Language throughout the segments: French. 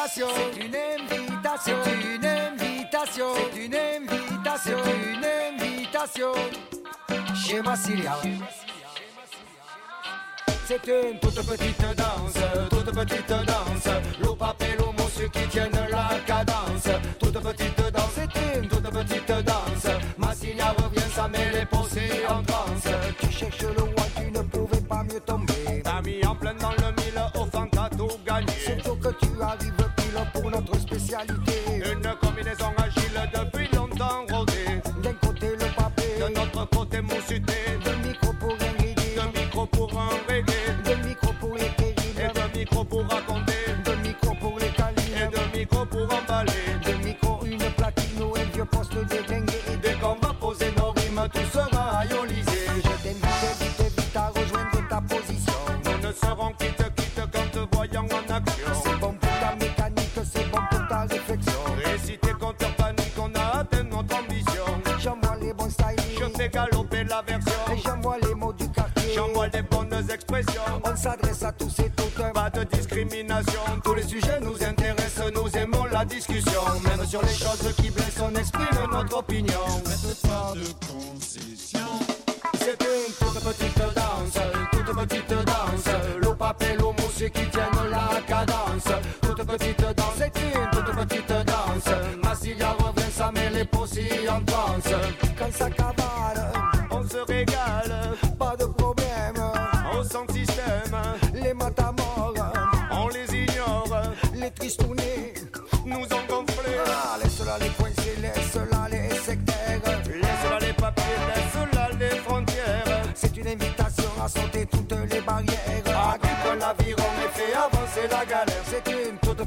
invitation, c'est une invitation, c'est une invitation, c'est une invitation, une invitation chez Massilia. C'est une toute petite danse, toute petite danse. L'eau l'eau ceux qui tiennent la cadence. Toute petite danse, c'est une toute petite danse. Massilia revient, ça met les pensées en transe. Tu cherches le roi, tu ne pouvais pas mieux tomber. T'as mis en plein dans le mille, au fond t'as tout gagné. Surtout que tu arrives spécialité. Une combinaison agile depuis longtemps rodée. D'un côté le papier, de notre côté moussuté. Discussion. Même sur les choses qui blessent, on exprime notre opinion.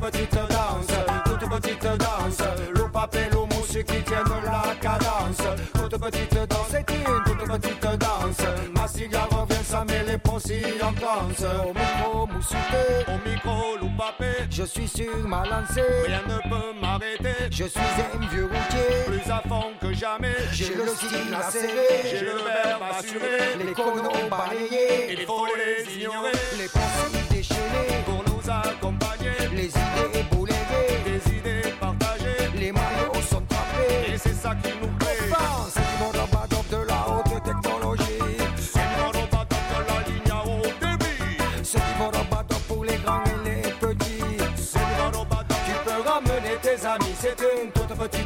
Petite danse, toute petite danse. L'eau papier, l'eau mousse qui tiennent la cadence. Toute petite danse, c'est une toute petite danse. Massilia revient, ça met les possibles en transe. Au micro, moussouté, au micro, loup papier. Je suis sur ma lancée, rien ne peut m'arrêter. Je suis un vieux routier, plus à fond que jamais. J'ai le style acéré, j'ai le verbe assuré. Les conos balayés, il faut les ignorer. Les Les idées boulévées, des idées partagées. Les maillots sont trapés, et c'est ça qui nous plaît. C'est du mode en de la haute technologie. C'est du mode en de la ligne à haut débit. C'est du mode en pour les grands et les petits. C'est du mode en tu peux ramener tes amis. C'est une toute petite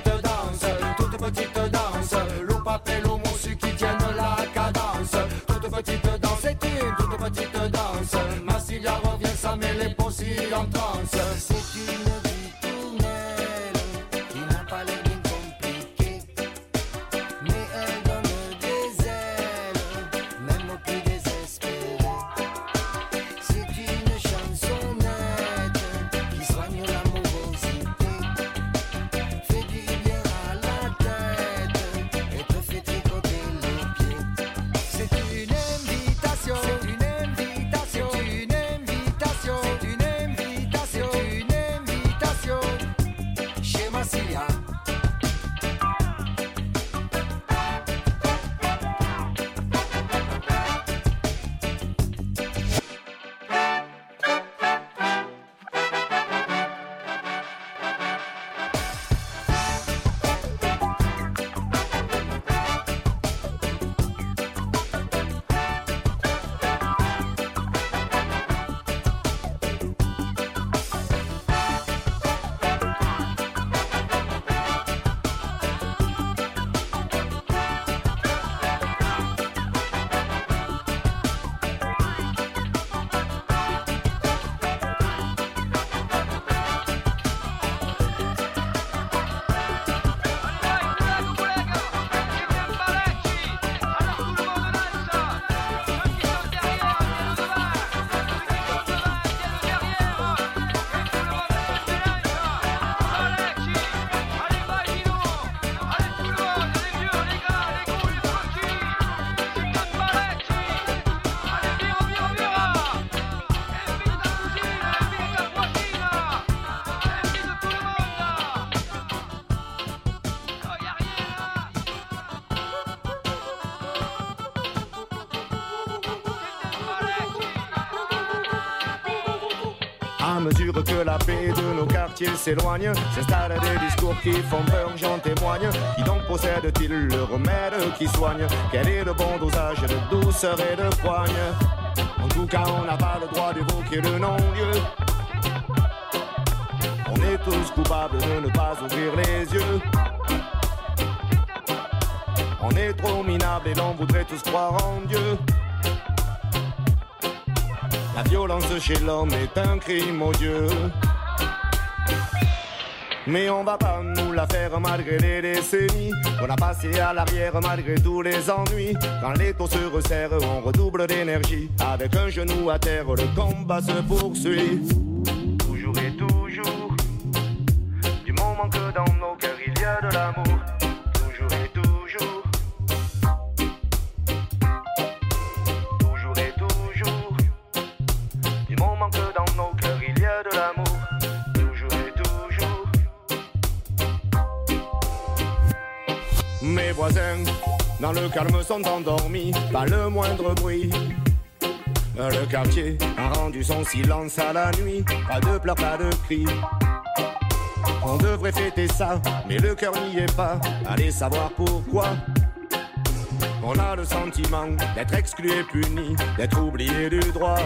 de nos quartiers s'éloigne, s'installent des discours qui font peur, j'en témoigne. Qui donc possède-t-il le remède qui soigne? Quel est le bon dosage de douceur et de poigne? En tout cas, on n'a pas le droit d'évoquer le non-lieu. On est tous coupables de ne pas ouvrir les yeux. On est trop minable et l'on voudrait tous croire en Dieu. La violence chez l'homme est un crime odieux. Mais on va pas nous la faire malgré les décennies. On a passé à l'arrière malgré tous les ennuis. Quand les taux se resserrent, on redouble d'énergie. Avec un genou à terre, le combat se poursuit. Dans le calme sont endormis, pas le moindre bruit. Le quartier a rendu son silence à la nuit, pas de pleurs, pas de cris. On devrait fêter ça, mais le cœur n'y est pas. Allez savoir pourquoi. On a le sentiment d'être exclu et puni, d'être oublié du droit.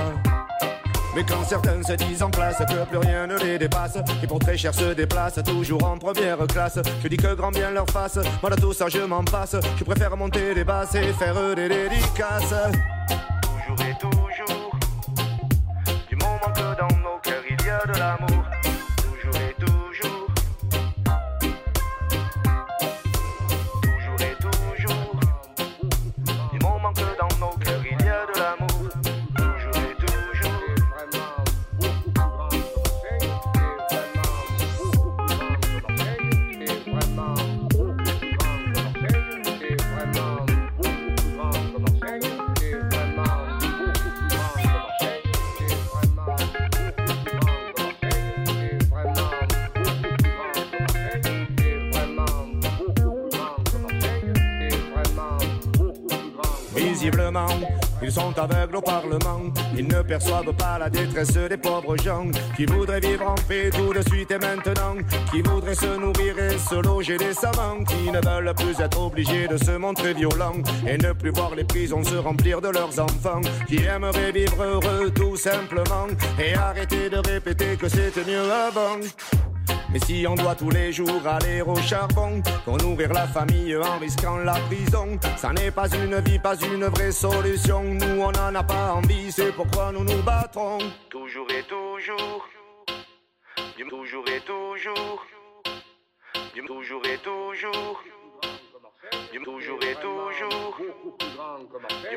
Mais quand certains se disent en classe que plus rien ne les dépasse, et pour très cher se déplacent toujours en première classe, je dis que grand bien leur fasse, moi de tout ça je m'en passe, je préfère monter des basses et faire des dédicaces. Perçoivent pas la détresse des pauvres gens qui voudraient vivre en paix tout de suite et maintenant, qui voudraient se nourrir et se loger des savants, qui ne veulent plus être obligés de se montrer violents et ne plus voir les prisons se remplir de leurs enfants, qui aimeraient vivre heureux tout simplement et arrêter de répéter que c'était mieux avant. Mais si on doit tous les jours aller au charbon pour nourrir la famille en risquant la prison, ça n'est pas une vie, pas une vraie solution. Nous on n'en a pas envie, c'est pourquoi nous nous battrons. Toujours et toujours, toujours et toujours, toujours et toujours. Toujours et toujours,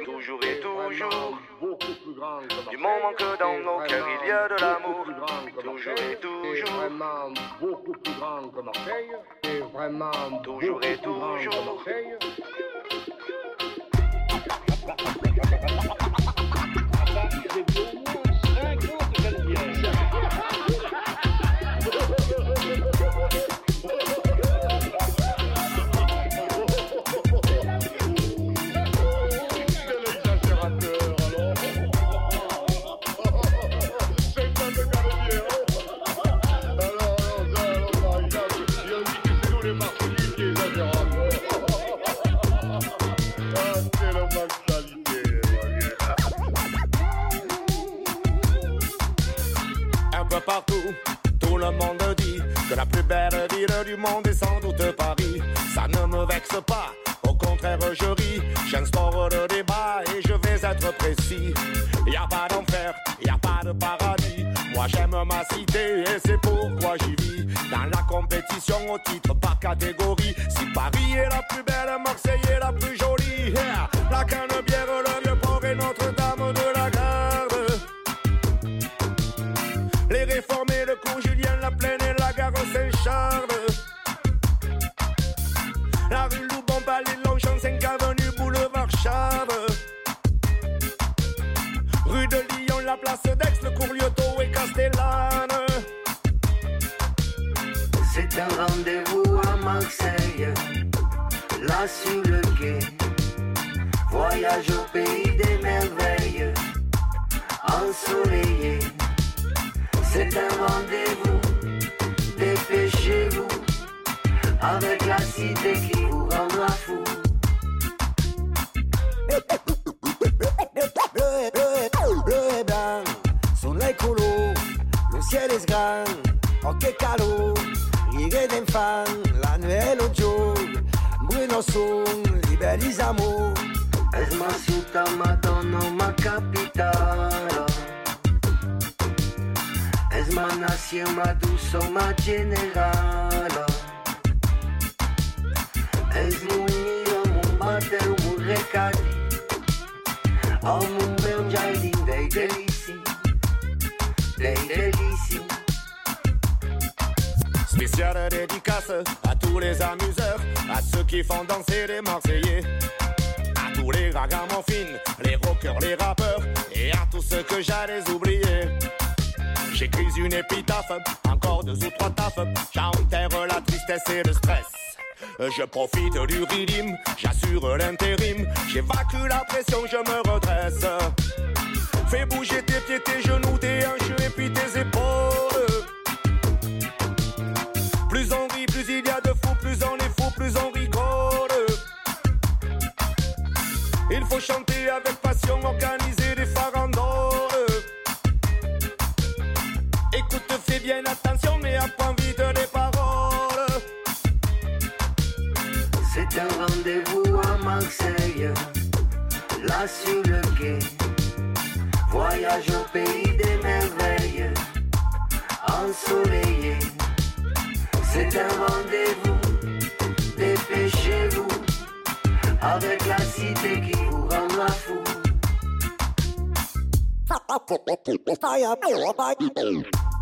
toujours et toujours, du moment que dans nos cœurs il y a de l'amour, toujours et toujours, vraiment beaucoup plus grand que Marseille, et vraiment toujours et toujours. du monde est sans doute Paris. Ça ne me vexe pas, au contraire je ris. J'instaure le débat et je vais être précis. Y a pas d'enfer, y a pas de paradis. Moi j'aime ma cité et c'est pourquoi j'y vis. Dans la compétition au titre par catégorie. Si Paris est la plus belle, Marseille est la plus jolie. La canne C'est un rendez-vous à Marseille, là sur le quai. Voyage au pays des merveilles, ensoleillé. C'est un rendez-vous, dépêchez-vous, avec la cité qui vous rendra fou. Le ciel est grand, ok calo, rire d'enfant, la nuit au jour, Bruno son, liberisamo. Es ma città, madonna, ma capitale. Es ma nazione, ma duso, ma generale. Es mon nido, mon batel, mon recadi. Oh, mon bel jardin dei delici. Dei delici. Spéciale dédicace à tous les amuseurs, à ceux qui font danser les Marseillais, à tous les ragamuffins, les rockers, les rappeurs, et à tous ceux que j'allais oublier. J'écris une épitaphe, encore deux ou trois taffes, j'enterre la tristesse et le stress. Je profite du rythme, j'assure l'intérim, j'évacue la pression, je me redresse. Fais bouger tes pieds, tes genoux, tes hanches et puis tes épaules. Plus on rit, plus il y a de fous, plus on est fou, plus on rigole. Il faut chanter avec passion, organiser des farandoles. Écoute, fais bien attention, mais apprends vite les paroles. C'est un rendez-vous à Marseille, le quai. Au pays des merveilles, ensoleillé. C'est un rendez-vous, dépêchez-vous, avec la cité qui vous rendra fou. Fire,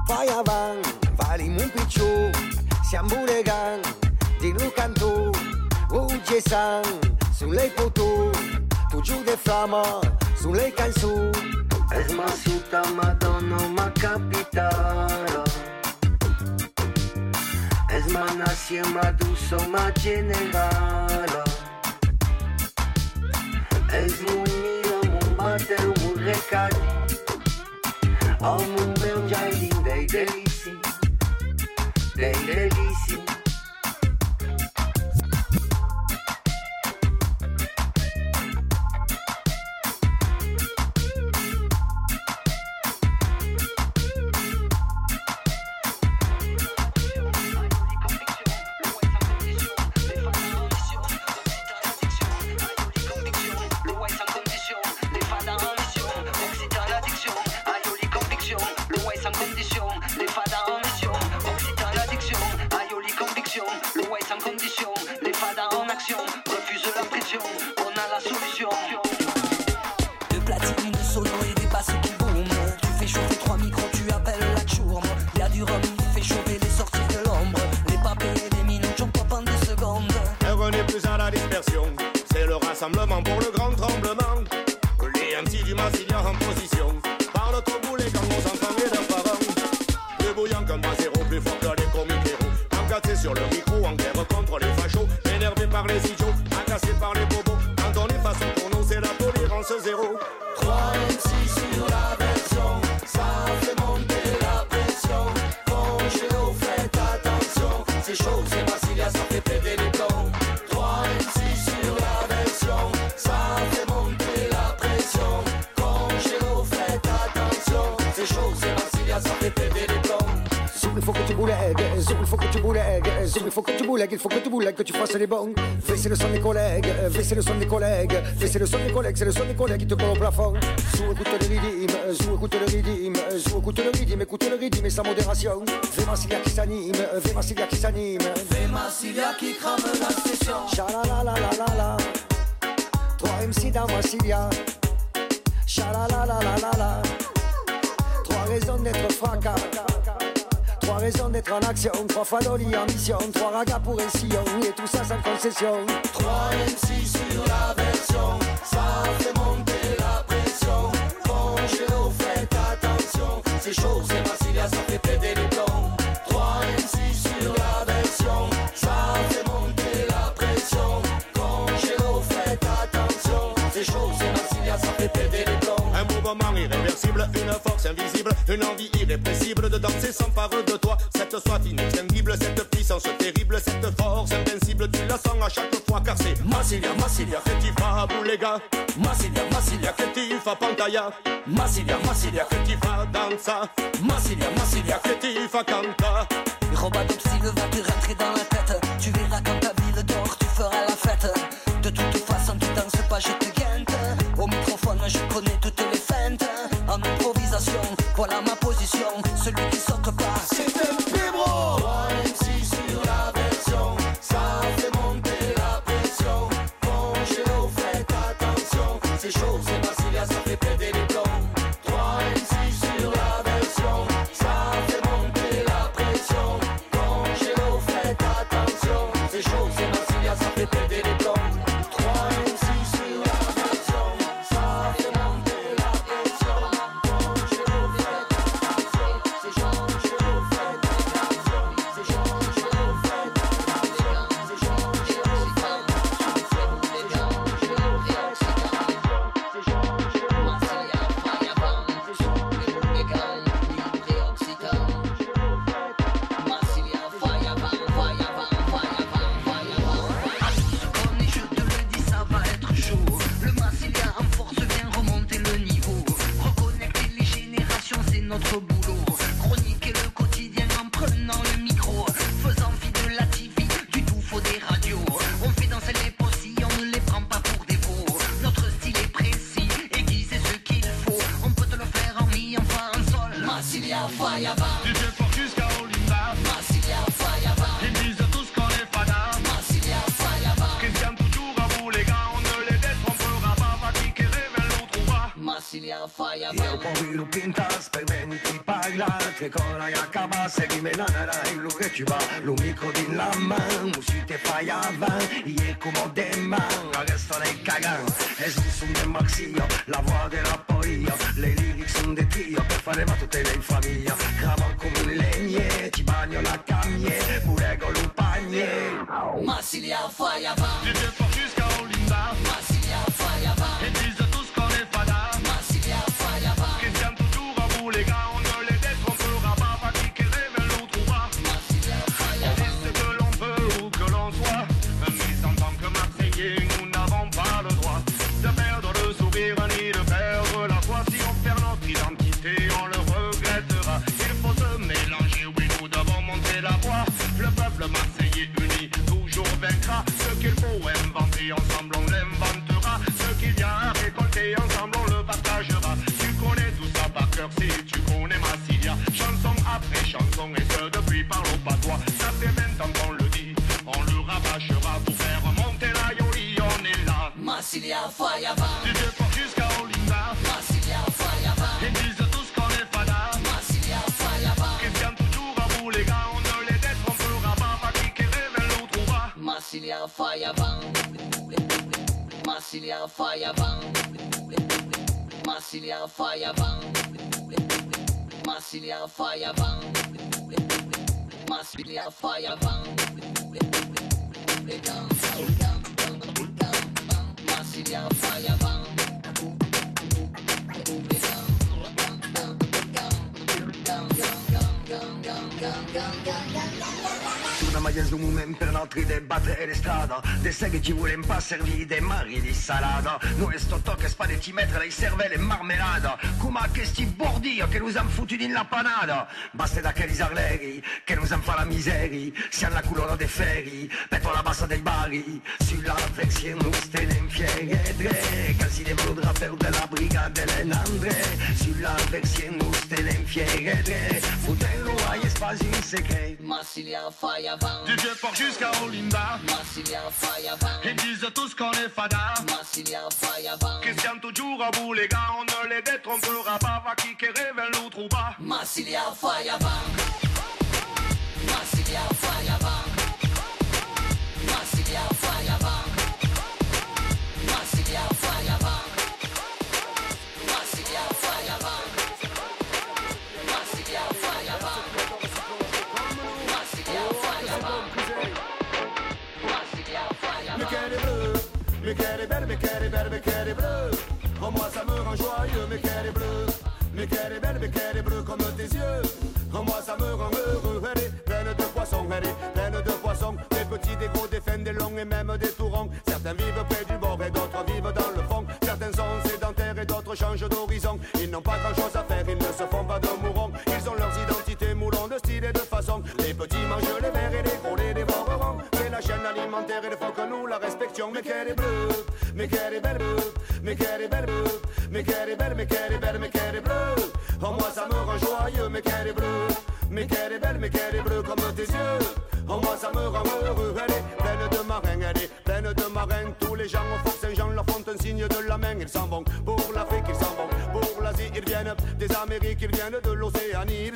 fire van, vali mon picciò, siamo bulegan, di lo canto, rouge et sang, sulle poteaux, toujours des flammes, sulle canzoni. Es ma città, madonna, ma capitale. Es ma nazione, ma duso, ma generale. Es mon nido, mon batel, mon recadi. Oh, mon bel jardin dei delici. Dei delici. Que tu fasses les bons. Fais le son des collègues, fais le son des collègues, fais le son des collègues, c'est le son des collègues qui te colle au plafond. Zoom, écoute le rythme, zoom, écoute le rythme, zoom, écoute le rythme, écoute le rythme et sans modération. Fais Massilia qui s'anime, fais Massilia qui s'anime. Fais Massilia qui crame la session. Sha-la-la-la-la-la. 3 MC dans Massilia. Sha-la-la-la-la-la. Trois raisons d'être fracas raison d'être en action. Trois fois l'Oli en mission, trois ragas pour un sillon, et tout ça sans concession. 3 MC sur la version, ça fait monter la pression. Congé au faites attention, c'est chaud, c'est facile, ça fait péter les plombs. 3 MC sur la version, ça fait monter la pression. Congé au faites attention, c'est chaud, c'est facile, ça fait péter les. Un mouvement irréversible, une force invisible, une envie irrépressible de danser sans parodie mort, certaines tu la sens à chaque fois car c'est Massilia, Massilia, Ketifa, Boulega Massilia, Massilia, Ketifa, Pantaya. Massilia, Massilia, Ketifa, Dansa. Massilia, Massilia, Ketifa, Kanta Robot va te rentrer dans la lo único maienzo moment per l'entrée des batterie e l'estrada De seghe ci vuole pas servir de mari e di salada No è sto tocco e spadetti mettere le cervelle e marmelada Come a questi bordi che nous hanno foutu di lappanada Basta da che risalleghi sempre fa la miseria, la culona la bassa bari, sulla tre, casi de volo draper della brigata dell'Andre, sulla secret. Massilia du vieux port jusqu'à Olinda, ils disent tous qu'on est fada, Massilia toujours à bout les gars, on ne les détrompera pas, va qui rêve l'autre ou pas, Massilia. Feuerbomb. Martial Feuerbomb. Mais qu'elle est belle, mais qu'elle est belle, mais qu'elle est belle, mais qu'elle est belle, mais qu'elle est bleue. Oh moi ça me rend joyeux, bleue. Mais qu'elle est belle, mais qu'elle est bleue comme tes yeux. Oh moi ça me rend heureux, elle est pleine de marins, elle est pleine de marins. Tous les gens au Fort Saint-Jean leur font un signe de la main. Ils s'en vont pour l'Afrique, ils s'en vont pour l'Asie. Ils viennent des Amériques, ils viennent de l'Océanie.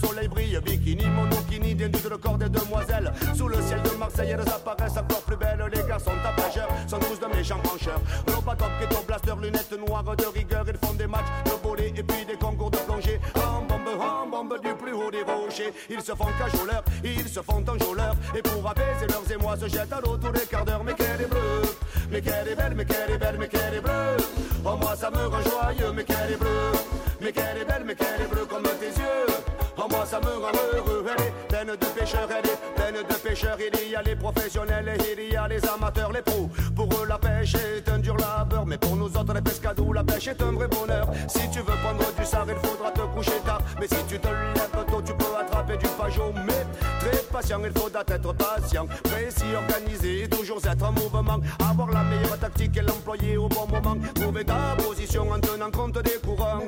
Le soleil brille, bikini, monokini, dénudent le corps des demoiselles. Sous le ciel de Marseille, elles apparaissent encore plus belles. Les garçons tapageurs sont tous de méchants brancheurs. Nos top, ghetto blaster, lunettes noires de rigueur. Ils font des matchs de volley et puis des concours de plongée. En bombe, en bombe du plus haut des rochers. Ils se font cajoleurs, ils se font enjôleurs. Et pour apaiser leurs émois, se jettent à l'eau tous les quarts d'heure. Mais qu'elle est bleue, mais qu'elle est belle, mais qu'elle est belle, mais qu'elle est bleue. Oh moi ça me rend joyeux, mais qu'elle est bleue. Mais qu'elle est belle, mais qu'elle est bleue ça me rend heureux, elle est pleine de pêcheurs, elle est pleine de pêcheurs. Il y a les professionnels et il y a les amateurs, les pros. Pour eux la pêche est un dur labeur, mais pour nous autres les pescadous, la pêche est un vrai bonheur. Si tu veux prendre du sard, il faudra te coucher tard. Mais si tu te lèves tôt, tu peux attraper du pajot. Mais très patient, il faudra être patient, précis, organisé, toujours être en mouvement. Avoir la meilleure tactique et l'employer au bon moment. Trouver ta position en tenant compte des courants.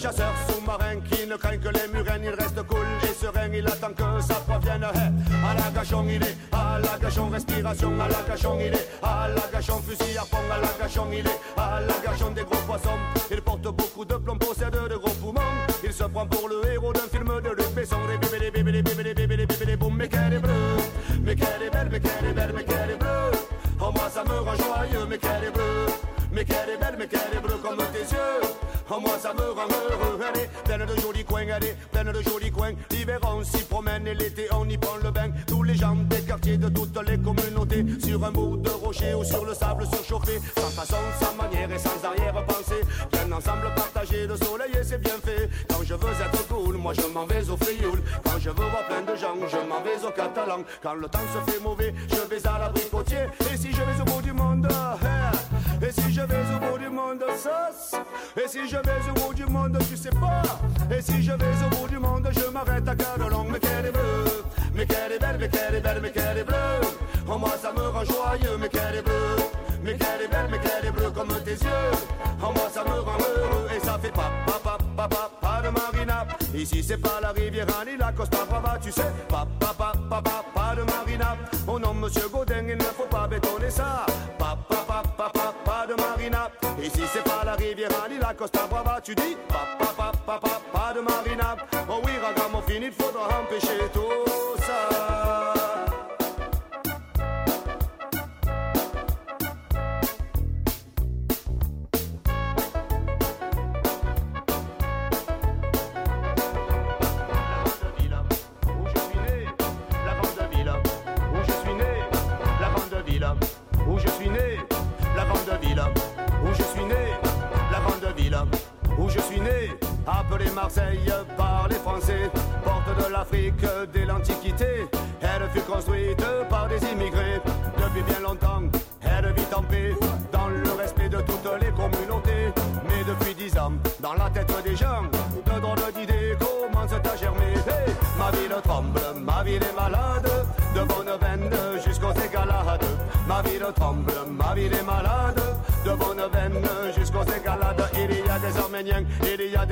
Chasseurs sous-marins qui ne craignent que les murènes, il reste cool et serein, il attend que ça provienne. Hey, à la gachon, il est, à la gachon, respiration, à la gachon, il est, à la gachon, fusil à fond, à la gachon, il est, à la gachon des gros poissons. Il porte beaucoup de plomb, possède de gros poumons. Il se prend pour le héros d'un film de Luc Besson. Les bébés, les bébés, les bébés, les bébés, les bébés, les boum, mais qu'elle est bleue, mais qu'elle est belle, mais qu'elle est belle, mais qu'elle est bleue. Oh moi ça me rend joyeux, mais qu'elle est bleue, mais qu'elle est belle, mais qu'elle est bleue comme tes yeux. Oh moi ça me rend heureux, est pleine de jolis coins, est pleine de jolis coins. L'hiver on s'y promène et l'été on y prend le bain. Tous les gens des quartiers de toutes les communautés, sur un bout de rocher ou sur le sable surchauffé, sans façon, sans manière et sans arrière-pensée. Bien ensemble partagé, le soleil et c'est bien fait. Quand je veux être cool, moi je m'en vais au frioul. Quand je veux voir plein de gens, je m'en vais au catalan. Quand le temps se fait mauvais, je vais à l'abricotier. Et si je vais au bout du monde, je vais au bout du monde, sauce. Et si je vais au bout du monde, tu sais pas. Et si je vais au bout du monde, je m'arrête à Cadolong. Mais qu'elle est bleue, mais qu'elle est belle, mais qu'elle est belle, mais qu'elle est bleue. Oh moi ça me rend joyeux, mais qu'elle est bleue. Mais qu'elle est belle, mais qu'elle est bleue comme tes yeux. Oh moi ça me rend heureux et ça fait pas, pas, pas, pas, de marina. Ici c'est pas la rivière ni la Costa Brava, tu sais. Pas, pas, pas, pas, de marina. Oh non, monsieur Godin, il ne faut pas bétonner ça. Rivière ni la Costa Brava, tu dis. Pas, pas, de marina.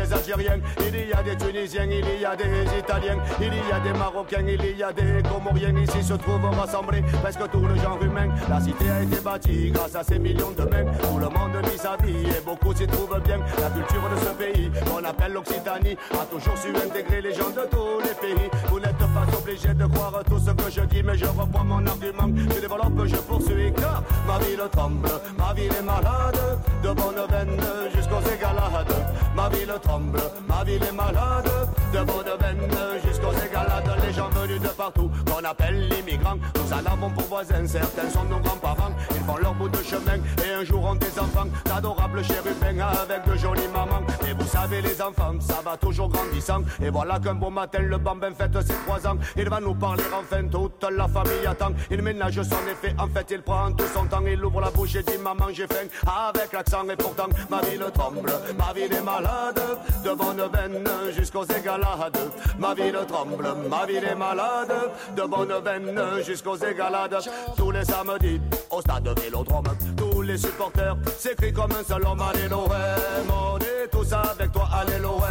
Des Arméniens, il y a a des Algériens, il y a des Tunisiens, il y a des Italiens, il y a des Marocains, il y a des Comoriens. Ici se trouvent rassemblés presque tout le genre humain. La cité a été bâtie grâce à ces millions de mains. Tout le monde vit sa vie et beaucoup s'y trouvent bien. La culture de ce pays, qu'on appelle l'Occitanie, a toujours su intégrer les gens de tous les pays. Vous n'êtes pas obligé de croire tout ce que je dis, mais je reprends mon argument. Je développe, je poursuis, car ma ville tremble, ma ville est malade, de bonne veine jusqu'aux égalades. Ma ville tremble, ma ville est malade, de bonne veine jusqu'aux égalades. Les gens venus de partout, qu'on appelle l'immigrant, nous en avons pour voisins, certains sont nos grands-parents. Leur bout de chemin et un jour ont des enfants, d'adorables chérubins avec de jolies mamans. Et vous savez, les enfants, ça va toujours grandissant. Et voilà qu'un beau matin, le bambin fête ses trois ans. Il va nous parler enfin, toute la famille attend. Il ménage son effet, en fait, il prend tout son temps. Il ouvre la bouche et dit Maman, j'ai faim. Avec l'accent, et pourtant, ma ville tremble. Ma ville est malade, de bonne veine jusqu'aux égalades. Ma ville tremble, ma ville est malade, de bonne veine jusqu'aux égalades. Tous les samedis, au stade Vélodrome, tous les supporters s'écrient comme un seul homme. Allez l'OM, on est tous avec toi, allez l'OM.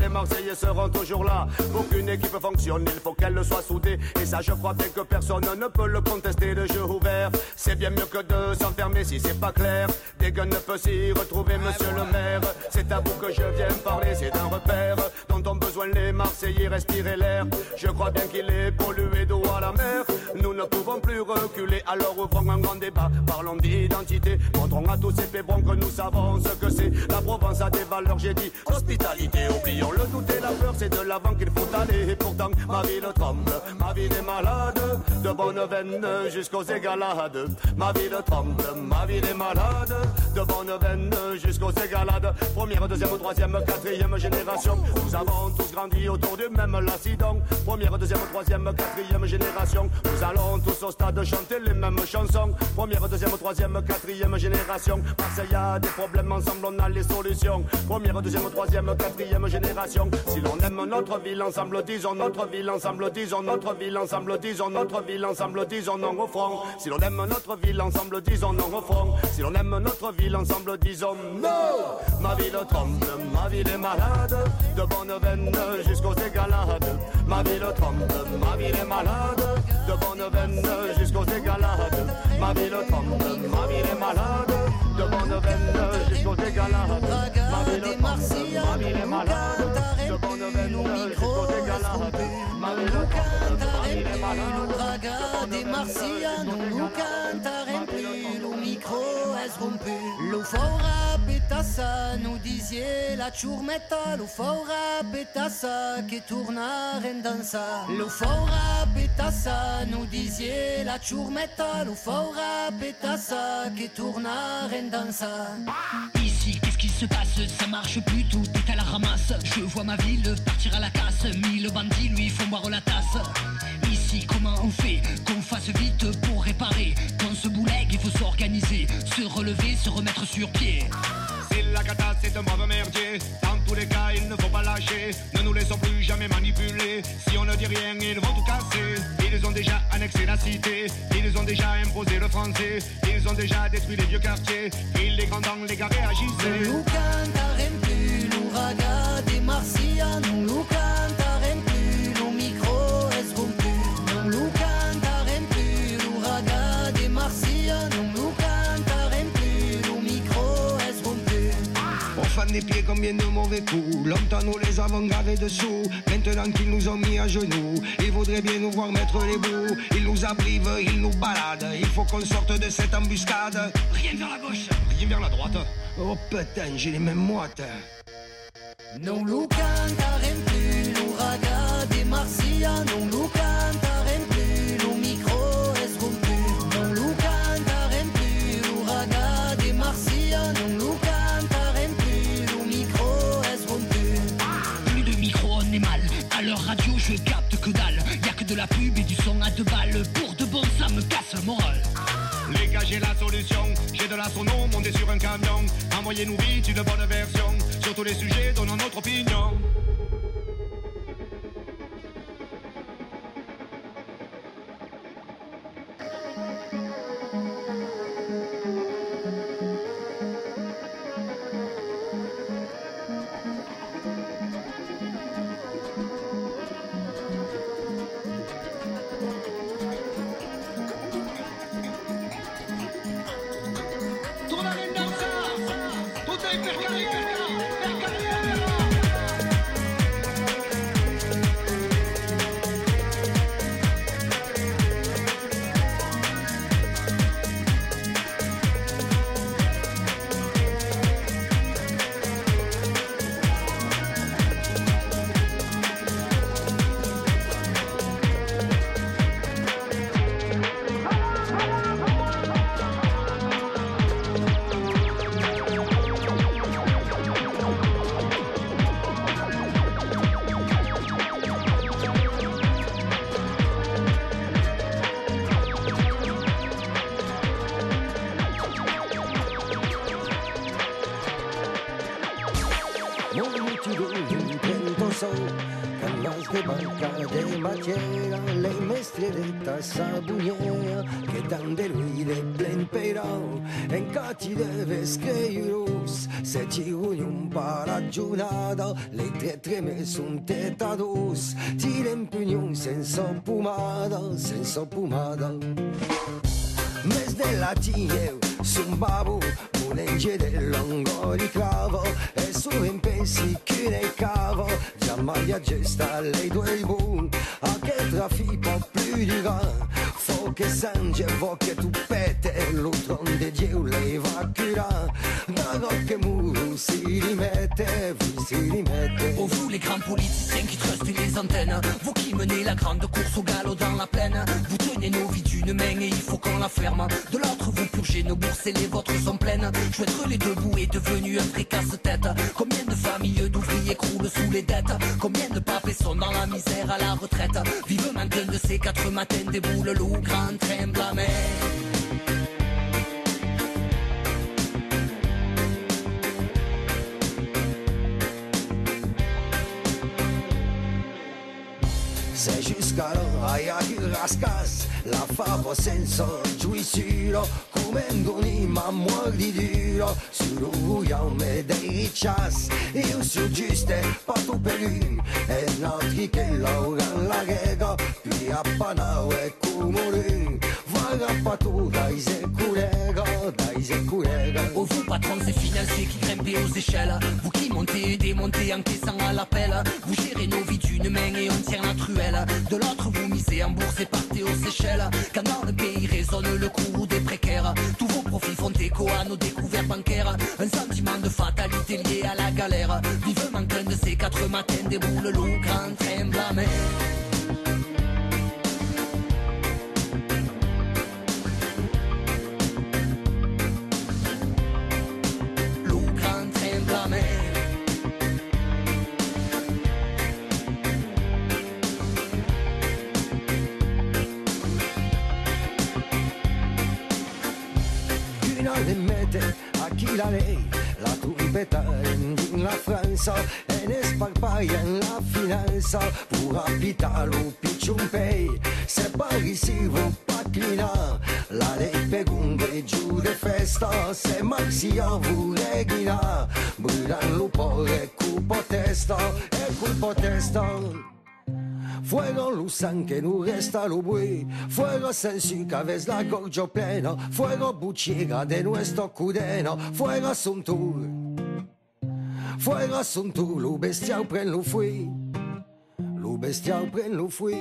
Les Marseillais seront toujours là. Pour qu'une équipe fonctionne, il faut qu'elle soit soudée. Et ça, je crois bien que personne ne peut le contester. Le jeu ouvert, c'est bien mieux que de s'enfermer si c'est pas clair. Des guns ne peut s'y retrouver, monsieur le maire. C'est à vous que je viens parler, c'est d'un repère dont ont besoin les Marseillais, respirer l'air. Je crois bien qu'il est pollué d'eau à la mer. Nous ne pouvons plus reculer, alors ouvrons un grand débat. Parlons d'identité, montrons à tous ces pébrons que nous savons ce que c'est. La Provence a des valeurs, j'ai dit hospitalité. Oublions le doute et la peur, c'est de l'avant qu'il faut aller. Et pourtant, ma ville tremble, ma ville est malade. De bonne veine jusqu'aux égalades. Ma ville tremble, ma ville est malade. De bonne veine jusqu'aux égalades. Première, deuxième, troisième, quatrième génération. Nous avons tous grandi autour du même lacidon. Première, deuxième, troisième, quatrième génération. Nous allons tous au stade chanter les mêmes chansons. Première, deuxième, troisième, quatrième génération. Marseille a des problèmes, ensemble on a les solutions. Première, deuxième, troisième, quatrième génération. Si l'on aime notre ville ensemble, disons notre ville ensemble, disons notre ville ensemble, disons notre ville ensemble, disons non au front. Si l'on aime notre ville ensemble, disons non au front. Si l'on aime notre ville ensemble, disons non. Ma ville tremble, ma ville est malade, de bonne veine jusqu'aux égalades. Ma ville tremble, ma ville est malade, de bonne veine jusqu'aux égalades. Ma ville tremble, ma ville est malade, de bonne veine jusqu'aux égalades. Ma ville tremble, ma ville est malade, de bonne veine jusqu'aux égalades. Ma ville tremble, ma ville est malade. raga des più lo micro è rompu. lo faura petassa nu disie la ciurmetta lo faura petassa che tornare in danza lo faura petassa nu disie la ciurmetta lo faura petassa che tornare Ici, qu'est-ce qui se passe? Ça marche plus, tout est à la ramasse. Je vois ma ville partir à la casse. Mille bandits lui font boire la tasse. Ici, comment on fait Qu'on fasse vite pour réparer? Qu'on se boulegue, il faut s'organiser. Se relever, se remettre sur pied. Si la cata c'est un brave merdier, dans tous les cas il ne faut pas lâcher, ne nous laissons plus jamais manipuler, si on ne dit rien ils vont tout casser, ils ont déjà annexé la cité, ils ont déjà imposé le français, ils ont déjà détruit les vieux quartiers, ils les grands les gars réagissaient. Nu cantarem più lo raga des marcianos Nu cantarem Fan des pieds combien de mauvais coups. Longtemps nous les avons gravés dessous. Maintenant qu'ils nous ont mis à genoux Ils voudraient bien nous voir mettre les bouts. Ils nous abrivent, ils nous baladent. Il faut qu'on sorte de cette embuscade. Rien vers la gauche. Rien vers la droite. Oh putain, j'ai les mêmes moites. Non lo cantarem più lo raga des marcianos Non lo cantarem radio, je capte que dalle. Y a que de la pub et du son à deux balles. Pour de bon, ça me casse le moral. Les gars, j'ai la solution. J'ai de la sono, monter sur un camion. Envoyez-nous vite une bonne version. Sur tous les sujets, donnons notre opinion. Mes della la favo senza giuizio come un'anima muori duro sull'uiame dei riccias io su giuste patto per lui e altri che laura la rega più appanao e come Oh vous patrons et financiers qui grimpez aux échelles Vous qui montez et démontez en caissant à l'appel. Vous gérez nos vies d'une main et on tient la truelle. De l'autre vous misez en bourse et partez aux Seychelles. Quand dans le pays résonne le cours des précaires Tous vos profits font écho à nos découvertes bancaires. Un sentiment de fatalité lié à la galère. Vivement qu'un de ces quatre matins déboule le grand train blâmé mette a chi la lei la trompetta in la Francia e ne sparpaia in la finanza. Pour abitare lo picciun pei se parisivo pacchina. La lei pegunde giù de festa se maxia vuole ghina. Brudan lo pore cupo testa e cupo testa Fuego lo sangue nu resta lui Fuego sensin que ves la gorgio pleno. Fuego buciega de nuestro cudeno. Fuego sun tur Fuego sun tur Lu bestiau pren lu fui Lo bestiao pren lu fui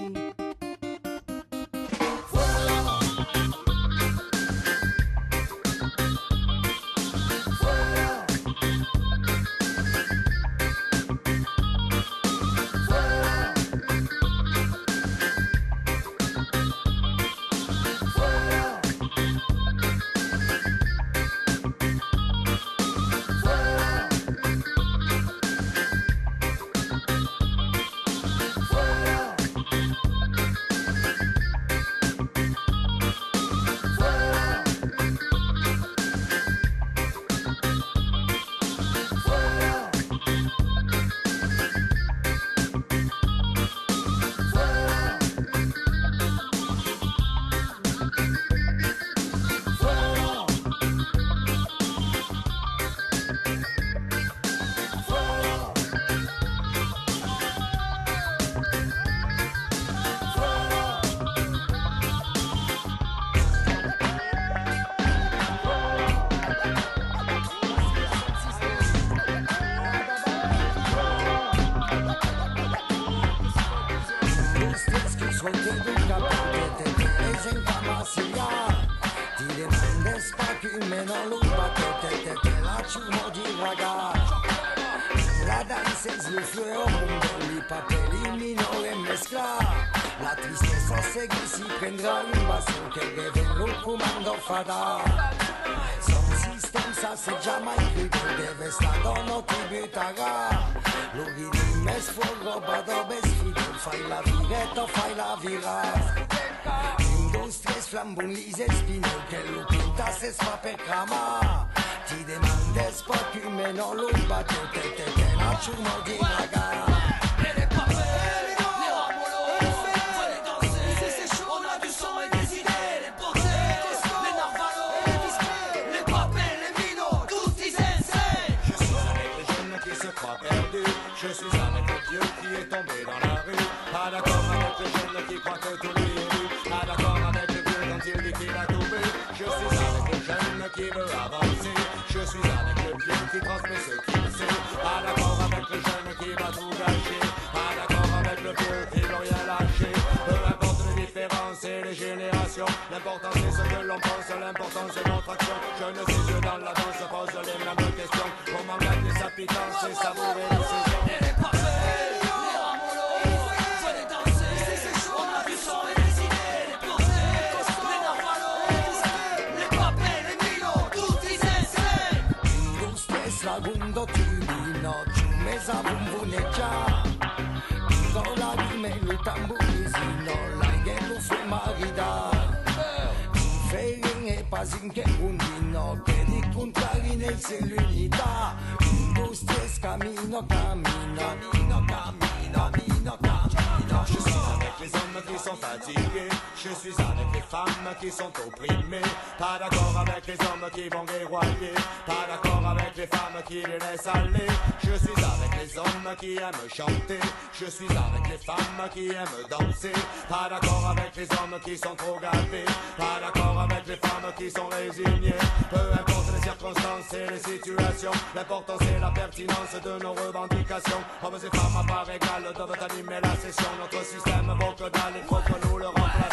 qui veut avancer, je suis avec le vieux qui transmet ce qu'il sait, pas d'accord avec le jeune qui va tout gâcher, pas d'accord avec le vieux qui veut rien lâcher. Peu importe les différences et les générations, l'important c'est ce que l'on pense, l'important c'est notre action. Je ne suis Dieu dans la danse, pose les mêmes questions. Comment gagner sa pitance et savourer les saisons. za mvunecha zola dime lutambulizi no laige lufu magida fegen e pazinke undino kedi kuntagin el celulita industries camino camino camino camino camino camino je suis avec les hommes qui sont fatigués, je suis avec les femmes qui sont opprimées. Pas d'accord avec les hommes qui vont guerroyer, pas d'accord avec les femmes qui les laissent aller. Je suis avec les hommes qui aiment chanter, je suis avec les femmes qui aiment danser. Pas d'accord avec les hommes qui sont trop gâtés, pas d'accord avec les femmes qui sont résignées. Peu importe les circonstances et les situations, l'important c'est la pertinence de nos revendications. Hommes et femmes à part égale doivent animer la session. Notre système vaut Allez, trop nul.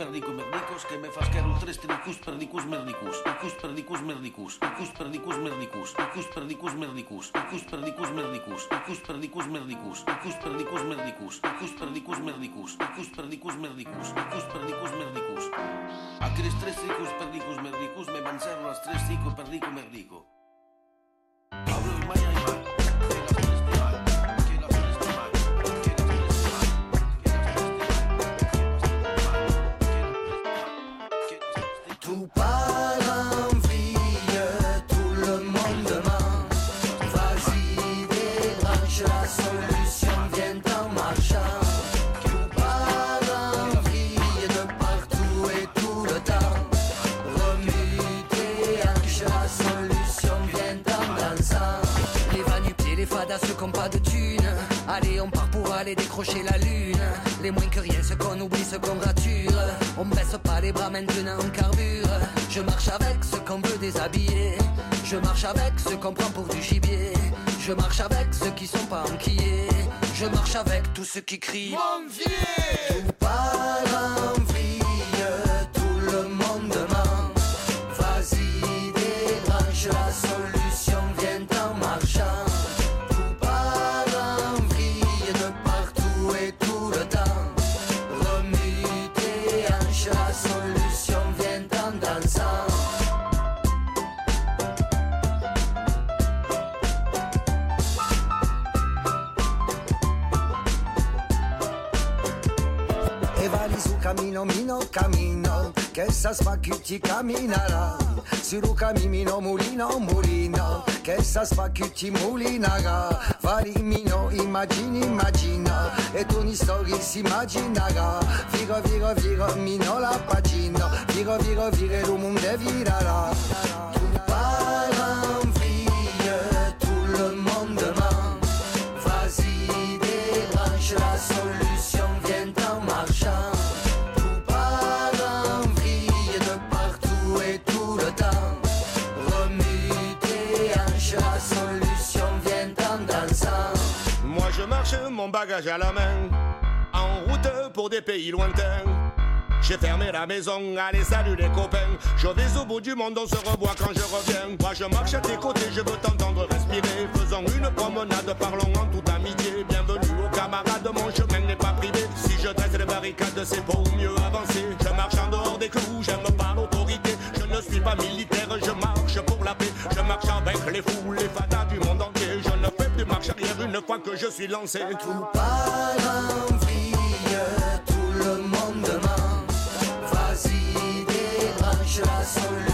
περνικού μερνικό και με φασκάρου τρει τελικού περνικού μερνικού. Τελικού περνικού μερνικού. Τελικού περνικού μερνικού. Τελικού περνικού μερνικού. Τελικού περνικού μερνικού. Τελικού περνικού μερνικού. Τελικού περνικού μερνικού. Τελικού περνικού μερνικού. Τελικού περνικού μερνικού. Τελικού περνικού μερνικού. Ακρι τρει τελικού περνικού μερνικού με μανσέρνα τρει τελικού περνικού μερνικού. Αύριο pas de thunes. Allez, on part pour aller décrocher la lune. Les moins que rien, ce qu'on oublie, ce qu'on rature. On baisse pas les bras maintenant, on carbure. Je marche avec ceux qu'on veut déshabiller. Je marche avec ceux qu'on prend pour du gibier. Je marche avec ceux qui sont pas enquillés. Je marche avec tous ceux qui crient. Mon vieux Tout part en の身の神の警察パキチ神ならするか耳の無理の無理の警察パキチ無理なが割り身のイマジにマジなえとにそぎしマジながフィゴフィゴフィゴ身のラパチのフィゴフィゴフィゲルムンデビララ à la main, en route pour des pays lointains. J'ai fermé la maison, allez salut les copains. Je vais au bout du monde, on se revoit quand je reviens. Moi je marche à tes côtés, je veux t'entendre respirer. Faisons une promenade, parlons en toute amitié. Bienvenue aux camarades, mon chemin n'est pas privé. Si je dresse les barricades, c'est pour mieux avancer. Je marche en dehors des clous, j'aime pas l'autorité. Je ne suis pas militaire, je marche pour la paix. Je marche avec les fous, les fadas crois que je suis lancé. Tout par envie tout le monde demain. Vas-y, dérange la solution.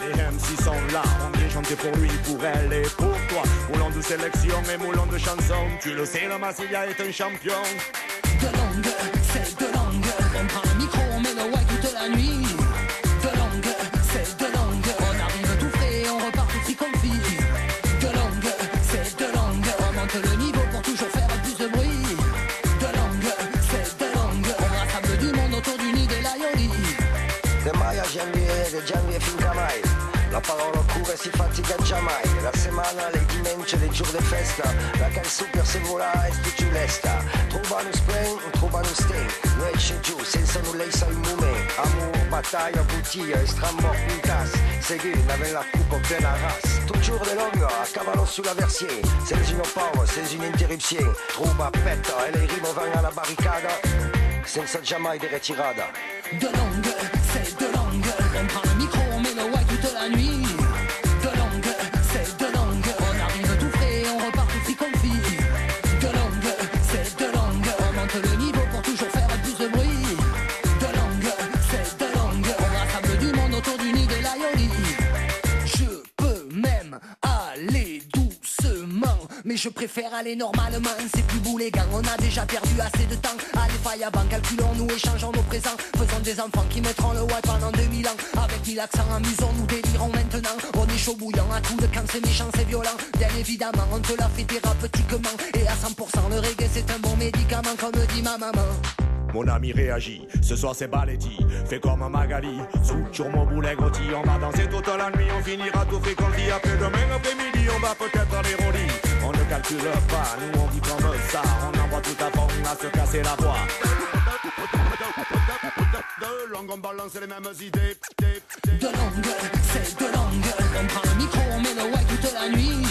les MC sont là, on vient chanter pour lui, pour elle et pour toi. Moulon de sélection et moulon de chansons, tu le sais, la Marseillaise est un champion. De longue, c'est de longue, on prend le micro, on met le wack toute la nuit. Da janvier finché mai. La parola cura si fatica mai. La settimana, le dimensioni, le giorni di festa. La canzone per se vola è più lesta Trovano spring, trovano sting Noi c'è giù, senza nulla sa il momento Amour, battaglia, bottiglia, estremement une tasse Segui, avec la coupe pleine à race Toujours de longue, a cavallo sulla versier. C'est une pauvre, c'est une interruption Trouba petta e le rime vanno alla barricada. Senza jamais di retirada De longue, me. Je préfère aller normalement, c'est plus beau les On a déjà perdu assez de temps. Allez faille banque, calculons-nous, échangeons nos présents. Faisons des enfants qui mettront le white pendant 2000 ans. Avec mille accents, amusons-nous, délirons maintenant. On est chaud bouillant à tout de quand c'est méchant, c'est violent. Bien évidemment, on te l'a fait thérapeutiquement. Et à 100% le reggae c'est un bon médicament Comme dit ma maman. Mon ami réagit, ce soir c'est Baletti Fais comme Magali, sous sur mon boulet grotti On va danser toute la nuit, on finira tout fréquenti Après demain après-midi, on va peut-être aller au calcule pas, nous on dit comme ça. On envoie tout à fond à se casser la voix. De longue on balance les mêmes idées. De longue, c'est de longue On prend le micro, on met le white toute la nuit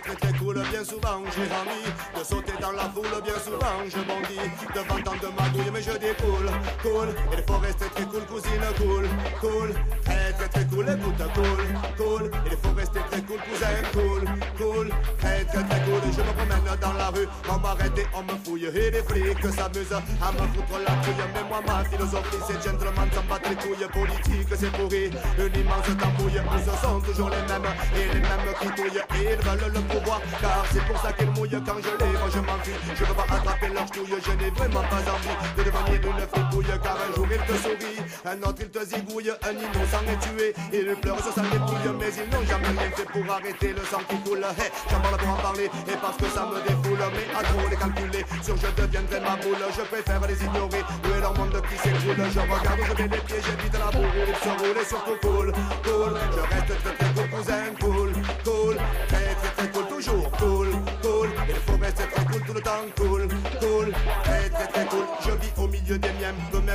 très très cool. Bien souvent, j'ai envie de sauter dans la foule. Bien souvent, je bondis devant tant de magouilles, mais je découle. Cool, il faut rester très cool, cousine. Cool, cool, très très très cool. Écoute, cool, cool, il faut cousin. Cool, cool, très très très cool. Je me promène dans la rue, on m'arrête et on me fouille. Et les flics s'amusent à me foutre la couille. Mais moi, ma philosophie, c'est gentleman, s'en battre les couilles. Politique, c'est pourri. Une immense tambouille, où ce sont toujours les mêmes et les mêmes qui touillent. Ils veulent le pouvoir, car c'est pour ça qu'ils mouillent. Quand je les vois, je m'enfuis. Je veux pas attraper leur ch'touille. Je n'ai vraiment pas envie de devenir une fripouille. Car un jour il te sourit, un autre il te zigouille. Un innocent est tué, il pleure sur sa dépouille. Mais ils n'ont jamais rien fait pour arrêter le sang qui coule. Hey, j'en parle pour en parler, et parce que ça me défoule. Mais à trop les calculer, sur je deviendrai ma boule. Je préfère les ignorer, où est leur monde qui s'écroule. Je regarde, je mets les pieds, j'évite la boule. Il se roule et surtout cool, cool. Je reste très très cool, cousin, cool, cool. Très très très cool, toujours cool, cool. Il faut rester très cool tout le temps, cool, cool. Très très très cool.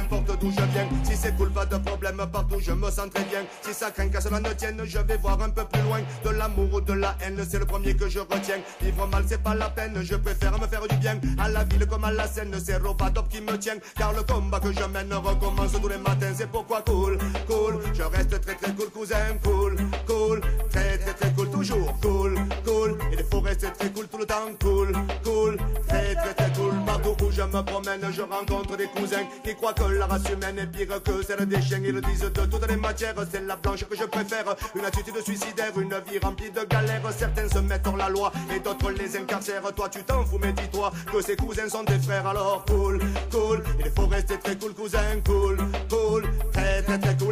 M'importe d'où je viens. Si c'est cool, pas de problème partout, je me sens très bien. Si ça craint qu'à cela ne tienne, je vais voir un peu plus loin. De l'amour ou de la haine, c'est le premier que je retiens. Vivre mal, c'est pas la peine, je préfère me faire du bien. À la ville comme à la scène, c'est Robadop qui me tient. Car le combat que je mène recommence tous les matins, c'est pourquoi cool, cool. Je reste très très cool, cousin, cool, cool. Très très très cool, toujours cool, cool. Il faut rester très cool tout le temps, cool, cool. Très très très cool. Partout où je me promène, je rencontre des cousins qui croient que la race humaine est pire que celle des chiens. Ils disent de toutes les matières, c'est la blanche que je préfère. Une attitude suicidaire, une vie remplie de galères. Certains se mettent hors la loi et d'autres les incarcèrent. Toi, tu t'en fous, mais dis-toi que ces cousins sont tes frères. Alors cool, cool. Il faut rester très cool, cousin, cool, cool.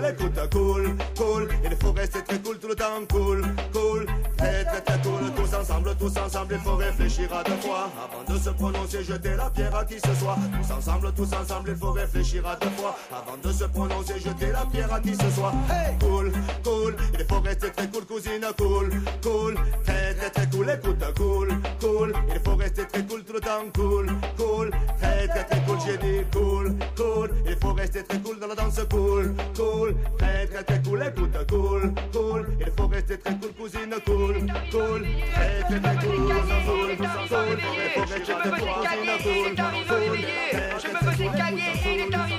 écoute, cool, cool. Il faut rester très cool tout le temps, cool, cool. Très, très, très cool. Tous ensemble, tous ensemble, il faut réfléchir à deux fois. Avant de se prononcer, jeter la pierre à qui ce soit. Tous ensemble, tous ensemble, il faut réfléchir à deux fois. Avant de se prononcer, jeter la pierre à qui ce soit. Hey, cool, cool. Il faut rester très cool, cousine, cool, cool. Très, très, très cool. Écoute, cool, cool. Il faut rester très cool tout le temps, cool, cool. Très, très, très cool. J'ai dit cool, cool. Il faut rester très cool dans la danse, cool, cool. Très, très, très cool. Écoute, cool, cool. Il faut rester très cool, cousine, cool, cool. Très, très, très cool. Cool, cool. Il faut rester très cool, cousine, cool, cool. Je me faisais caguer,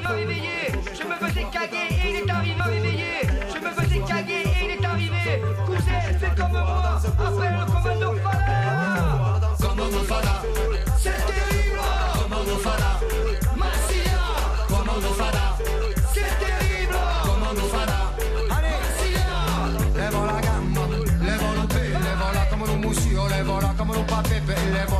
je me faisais caguer et il est arrivé réveillé. Je me faisais caguer et il est arrivé. Cousin, c'est comme moi. Appelle le commando Fala. Commando Fala. C'est terrible. Commando Fala. Massia. Commando C'est terrible. Commando Fala. Allez. Massia. Lève la gamme. Lève le. Lève la comme le. Lève la comme le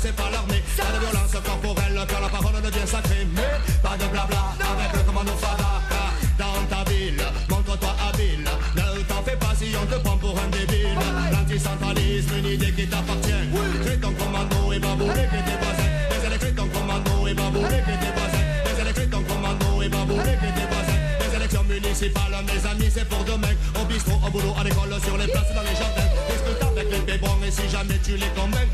c'est pas l'armée. Pas de violence corporelle, car la parole devient sacrée. Mais pas de blabla avec le commando Fada. Dans ta ville, montre-toi habile. Ne t'en fais pas si on te prend pour un débile. L'anticentralisme, une idée qui t'appartient. Crée ton commando et babouler que tes voisins. Les élections ton commando et babouler que tes voisins. Les élections ton commando et babouler que tes voisins. Municipales, mes amis, c'est pour demain. Au bistrot, au boulot, à l'école, sur les places, dans les jardins. Discute avec les pébrons et si jamais tu les convaincs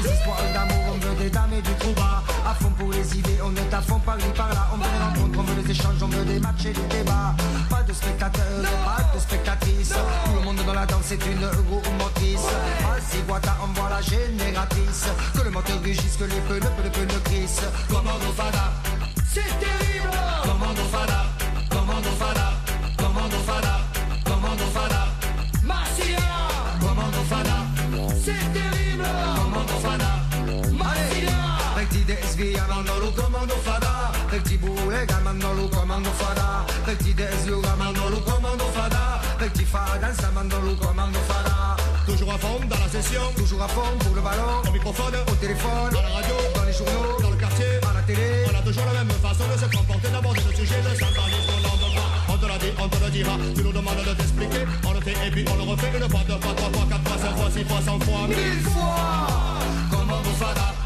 des histoires d'amour, on veut des dames et du trouba À fond pour les idées, on est à fond par ici par là On veut des rencontres, on veut des échanges, on veut des matchs et des débats. Pas de spectateurs, pas de spectatrices. Tout le monde dans la danse est une roue motrice. Vas-y Guata, envoie la génératrice. Que le moteur rugisse, que les pneus, les pneus crissent Commando Fada comando desvia mandalo comando fada Recti fa danza comando fada Toujours à fond dans la session Toujours à fond pour le ballon Au microphone, au téléphone, à la radio, dans les journaux, dans le quartier, à la télé On a toujours la même façon de se comporter d'aborder le sujet de centralisme on veut pas On te l'a dit, on te le dira Tu nous demandes de t'expliquer On le fait et puis on le refait Une fois, deux fois, trois fois, quatre fois, cinq fois, six fois, cent fois Mille fois fada C'est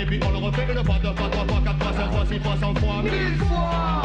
Et puis on le refait le pas de pas, trois fois, quatre fois, cinq fois, six fois, cent fois, mille fois.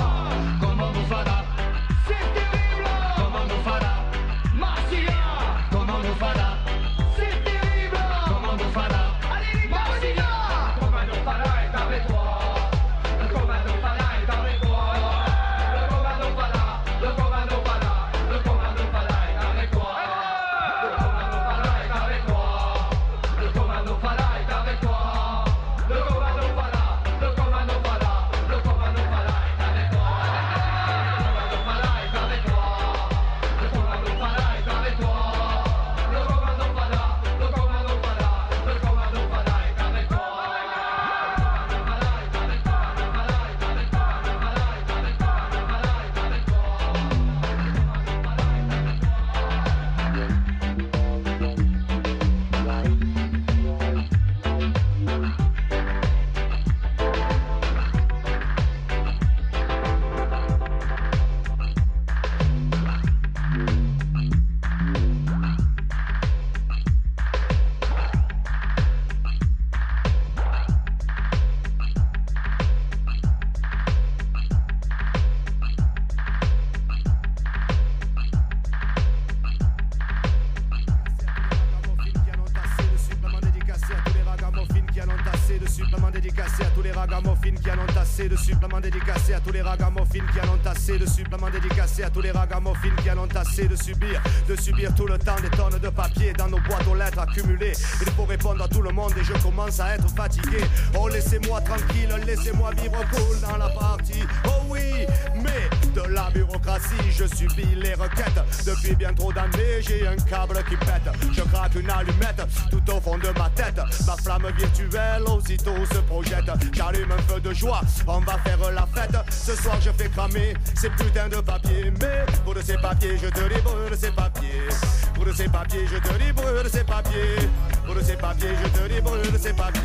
À être fatigué. Oh laissez-moi tranquille, laissez-moi vivre cool dans la partie. Oh oui, mais de la bureaucratie, je subis les requêtes. Depuis bien trop d'années, j'ai un câble qui pète. Je craque une allumette tout au fond de ma tête. Ma flamme virtuelle aussitôt se projette. J'allume un feu de joie, on va faire la fête. Ce soir, je fais cramer ces putains de papiers. Mais pour de ces papiers, je te de ces papiers. Pour de ces papiers, je te de ces papiers. De ces papiers, je te de ces papiers.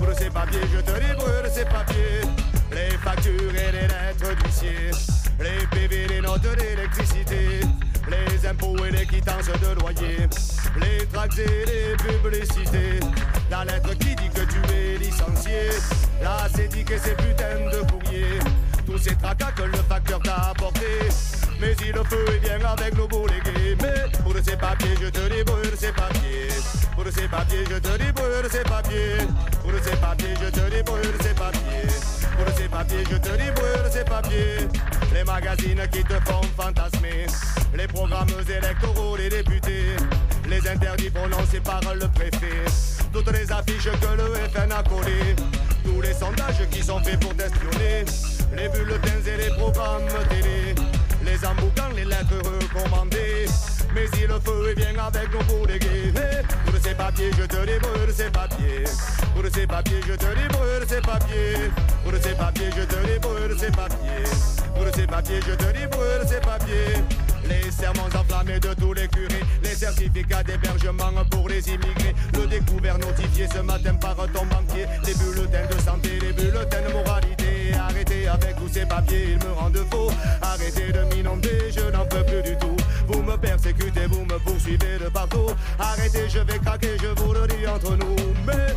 De ces papiers, je te de ces papiers. Les factures et les lettres d'huissier. Les PV, les notes d'électricité. Les impôts et les quittances de loyer. Les tracts et les publicités. La lettre qui dit que tu es licencié. La CEDIC et ses putains de courriers. Tous ces tracas que le facteur t'a apporté. Mais si le feu est bien avec nos boulégués. Mais pour ces papiers, je te débrûle ces papiers. Pour ces papiers, je te débrûle ces papiers. Pour ces papiers, je te débrûle ces papiers. Pour ces papiers, je te débrûle ces papiers. Les magazines qui te font fantasmer. Les programmes électoraux des députés. Les interdits prononcés par le préfet. Toutes les affiches que le FN a collées. Tous les sondages qui sont faits pour t'espionner. Les bulletins et les programmes télé. Les emboucans, les lettres recommandées. Mais si le feu est bien avec nos boulégués Pour ces papiers, je te débrûle ces papiers. Pour ces papiers, je te débrûle ces papiers. Pour ces papiers, je te débrûle ces papiers. Pour ces papiers, je te débrûle ces papiers. Les serments enflammés de tous les curés, les certificats d'hébergement pour les immigrés, le découvert notifié ce matin par ton banquier, les bulletins de santé, les bulletins de moralité. Arrêtez avec tous ces papiers, ils me rendent faux. Arrêtez de m'inonder, je n'en peux plus du tout. Vous me persécutez, vous me poursuivez de partout. Arrêtez, je vais craquer, je vous le dis entre nous. Mais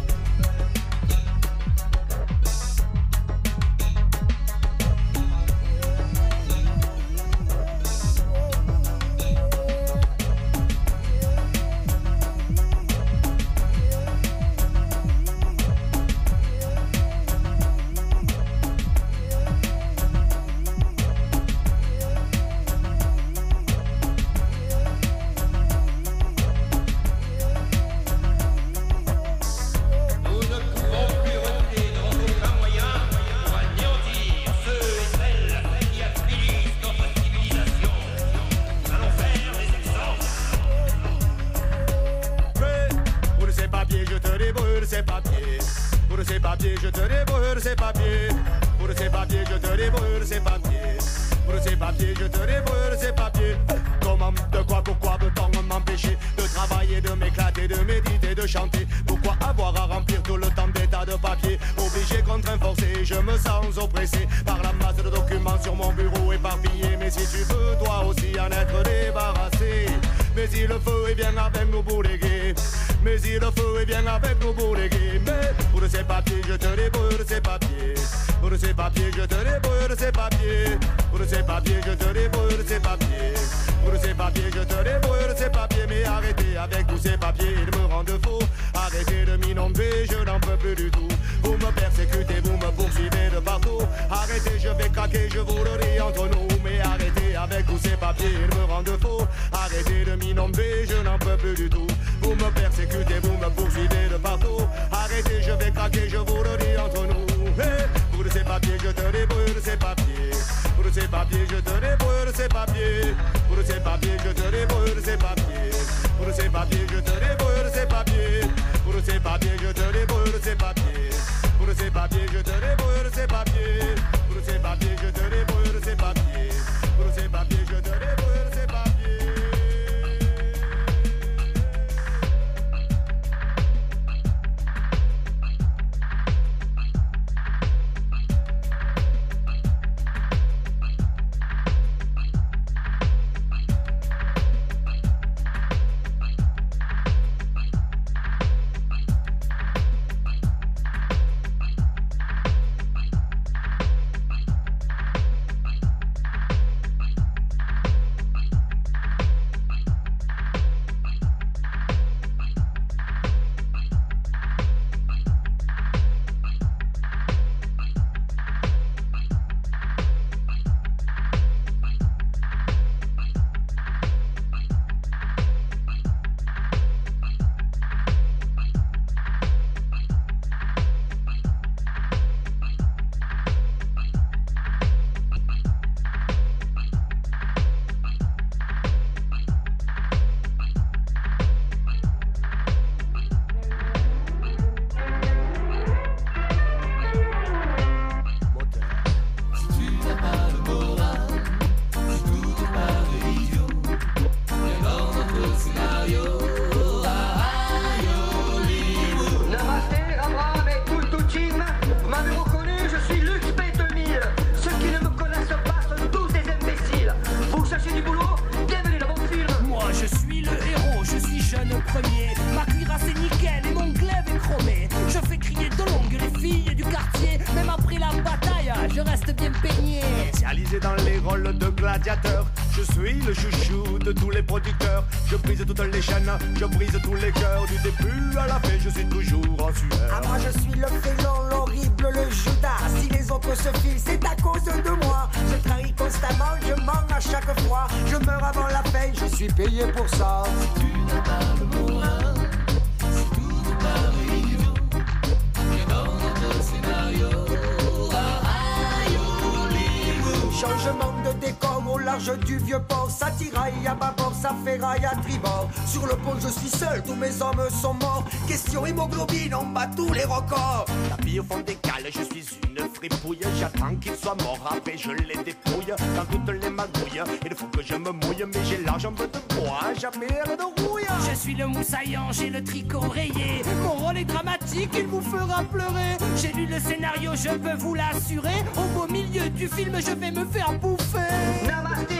De décor au large du vieux port, ça tiraille à bâbord, ça ferraille à tribord. Sur le pont, je suis seul, tous mes hommes sont morts. Question hémoglobine, on bat tous les records. La vie au fond des cales, je suis une fripouille. J'attends qu'il soit mort, après je les dépouille. Dans toutes les magouilles, il faut que je me mouille. Mais j'ai la jambe de bois, jamais elle de rouille. Je suis le moussaillant, j'ai le tricot rayé. Mon rôle est dramatique, il vous fera pleurer. J'ai lu le scénario, je peux vous l'assurer. Au beau milieu du film, je vais me faire bouffer.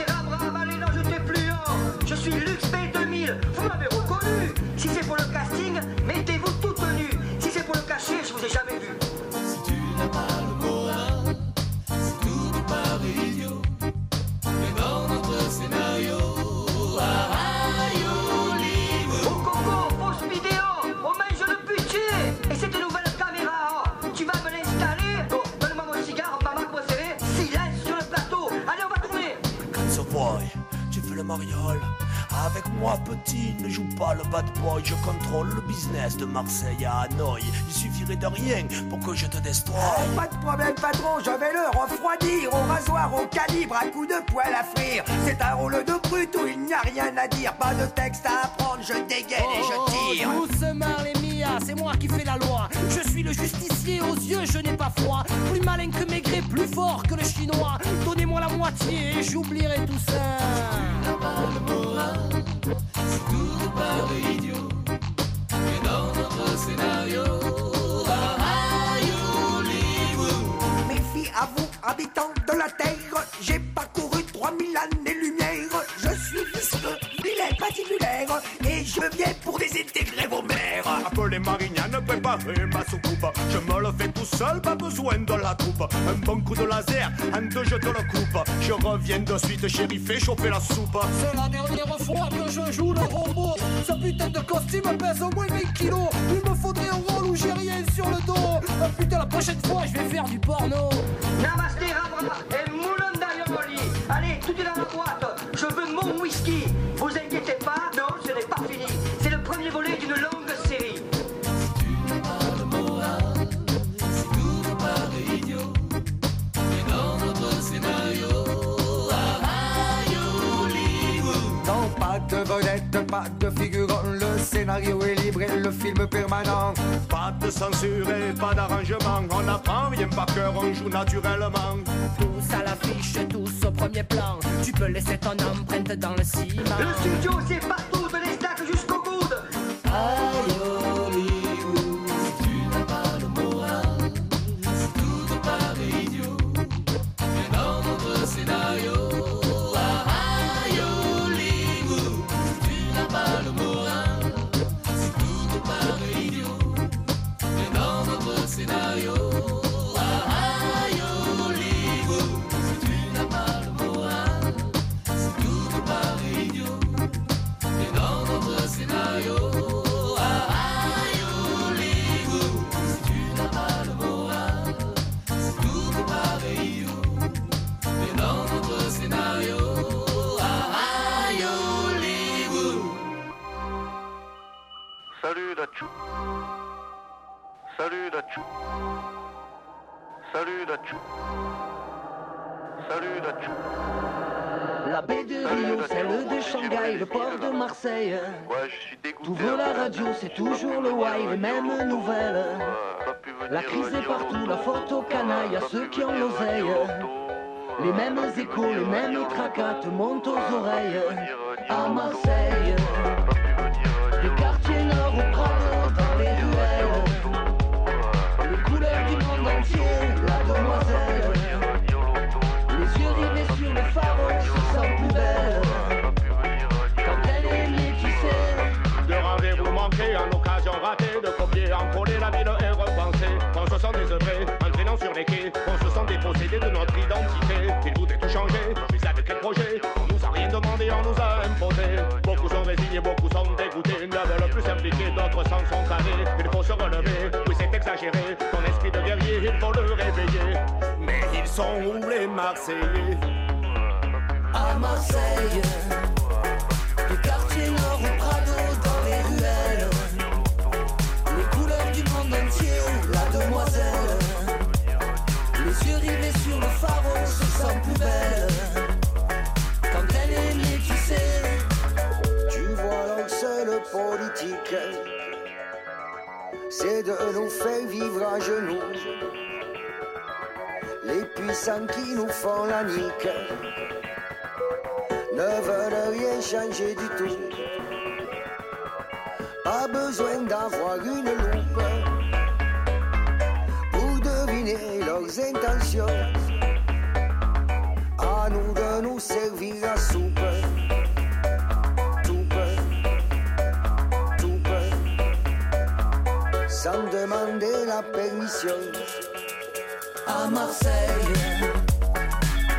Rabram, allez, non, je t'ai plus en. Je suis Lux B2000, vous m'avez reconnu. Si c'est pour le casting, mettez-vous toute nue. Si c'est pour le cacher, je vous ai jamais vu. Avec moi, petit, ne joue pas le bad boy. Je contrôle le business de Marseille à Hanoï. Il suffirait de rien pour que je te destroy. Oh, pas de problème, patron, je vais le refroidir. Au rasoir, au calibre, à coup de poêle à frire. C'est un rôle de brut où il n'y a rien à dire. Pas de texte à apprendre, je dégaine et je tire. Oh, doucement les Mia, c'est moi qui fais la loi. Je suis le justicier, aux yeux je n'ai pas froid. Plus malin que maigret, plus fort que le chinois. Donnez-moi la moitié et j'oublierai tout ça. Si tout nous paraît idiot. Mais dans notre scénario, aïe, Hollywood. Méfie à vous, habitants de la terre, j'ai parcouru 3000 années-lumière. Je suis visqueux, vilain patibulaire, et je viens pour désintégrer vos mères. Appelez Marignane, préparez ma soucoupe. Je me le fais tout seul, pas besoin de la troupe. Un bon coup de laser, un deux je te le coupe. Je reviens de suite, chéri, fais chauffer la soupe. C'est la dernière fois que je joue le robot. Ce putain de costume pèse au moins 20 kilos. Il me faudrait un rôle où j'ai rien sur le dos. Ah, putain, la prochaine fois, je vais faire du porno. Namasté, Rabra, et moulin. Allez, tout est dans la boîte. Je veux mon whisky. De vedette, pas de figurant. Le scénario est libre et le film permanent. Pas de censure et pas d'arrangement. On n'apprend rien par cœur, on joue naturellement. Tous à l'affiche, tous au premier plan. Tu peux laisser ton empreinte dans le ciment. Le studio, c'est partout, de l'estac jusqu'au coude. Aïe, Salut Dachou. Salut Dachou. Salut Dachou. La baie de Rio, celle de Shanghai, le port de Marseille. Ouais, je suis dégoûté. T'ouvres la radio, c'est toujours le why, les mêmes nouvelles. La crise est partout, la photo canaille à ceux qui ont l'oseille. Les mêmes échos, les mêmes tracas te montent aux oreilles. À Marseille, d'autres s'en sont carrés. Il faut se relever, oui c'est exagéré, ton esprit de guerrier, il faut le réveiller. Mais ils sont où les Marseillais? À Marseille, de nous faire vivre à genoux. Les puissants qui nous font la nique ne veulent rien changer du tout. Pas besoin d'avoir une loupe pour deviner leurs intentions. À nous de nous servir soupe. Soupe. Sans demander la permission. à Marseille,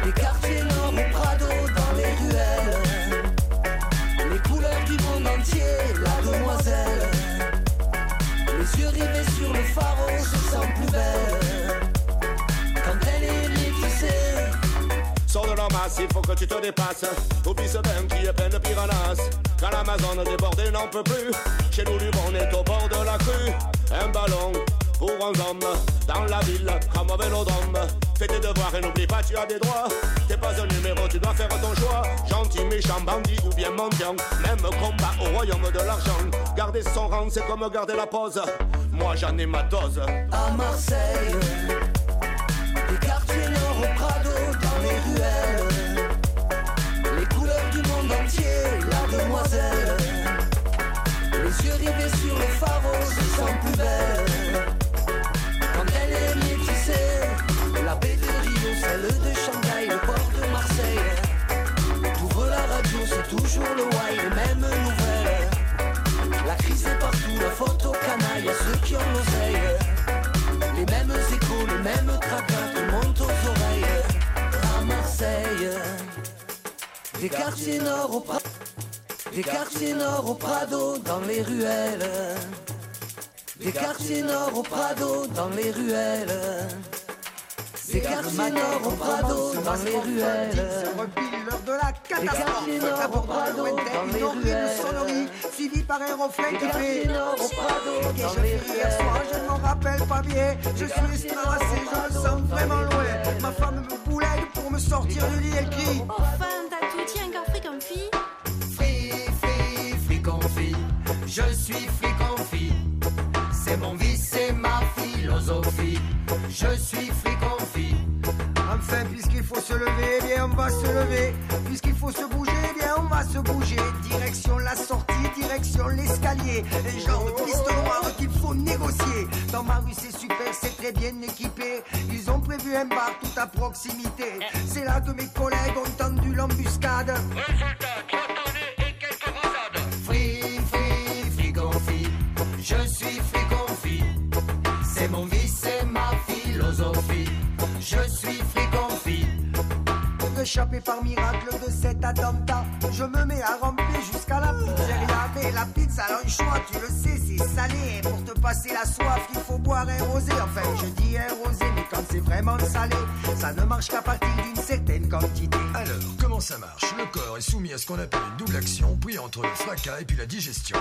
les quartiers nord au Prado, dans les ruelles, les couleurs du monde entier, la demoiselle, les yeux rivés sur le phare, se sent plus belle. Quand elle est sais. Sors de leur masse, il faut que tu te dépasses. Oublie ce bain qui est plein de piranhas. Quand l'Amazon débordée n'en peut plus, chez nous, on est au bord de la crue. Un ballon pour un homme dans la ville, comme au vélodrome. Fais tes devoirs et n'oublie pas, tu as des droits. T'es pas un numéro, tu dois faire ton choix. Gentil, méchant, bandit ou bien mendiant. Même combat au royaume de l'argent. Garder son rang, c'est comme garder la pause. Moi, j'en ai ma dose. à Marseille. Le why, les mêmes nouvelles. La crise est partout, la photo canaille, à ceux qui ont l'oseille. Les mêmes échos, les mêmes tracas qui montent aux oreilles. À Marseille, des quartiers nord au Prado, des quartiers nord au Prado, dans les ruelles. Des quartiers nord au Prado, dans les ruelles. Des quartiers nord au Prado, dans les ruelles. l'heure de la catastrophe. quartiers nord D'abord Prado, une horrible ruelles. sonnerie, suivie par un reflet qui fait. quartiers nord au Prado, Et dans je fais hier soir, je ne m'en rappelle pas bien. Je suis stressé, je me sens vraiment loin. Ma femme me boulette pour me sortir du lit, elle crie. Enfin, t'as tout dit, un gars fric comme fille. Free, free, free confit. Je suis free confit. C'est mon vice, c'est ma philosophie. Je suis free confit. Enfin, puisqu'il faut se lever, eh bien on va se lever. Puisqu'il faut se bouger, eh bien on va se bouger. Direction la sortie, direction l'escalier. Un genre de piste qu'il faut négocier. Dans ma rue, c'est super, c'est très bien équipé. Ils ont prévu un bar tout à proximité. C'est là que mes collègues ont tendu l'embuscade. Free, Pour échapper par miracle de cet attentat, je me mets à ramper jusqu'à la pizzeria. Mais la pizza choix, tu le sais, c'est salé. Et pour te passer la soif, il faut boire un rosé. Enfin, je dis un rosé, mais quand c'est vraiment salé, ça ne marche qu'à partir d'une certaine quantité. Alors, comment ça marche? Le corps est soumis à ce qu'on appelle une double action, puis entre le fracas et puis la digestion.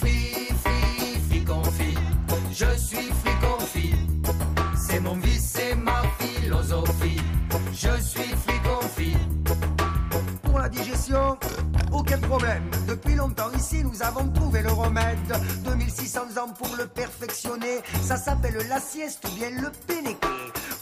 Free, free, free confit. Je suis free confit. C'est mon vice, c'est ma philosophie. Je suis Depuis longtemps ici, nous avons trouvé le remède. 2600 ans pour le perfectionner. Ça s'appelle la sieste ou bien le pénéqué.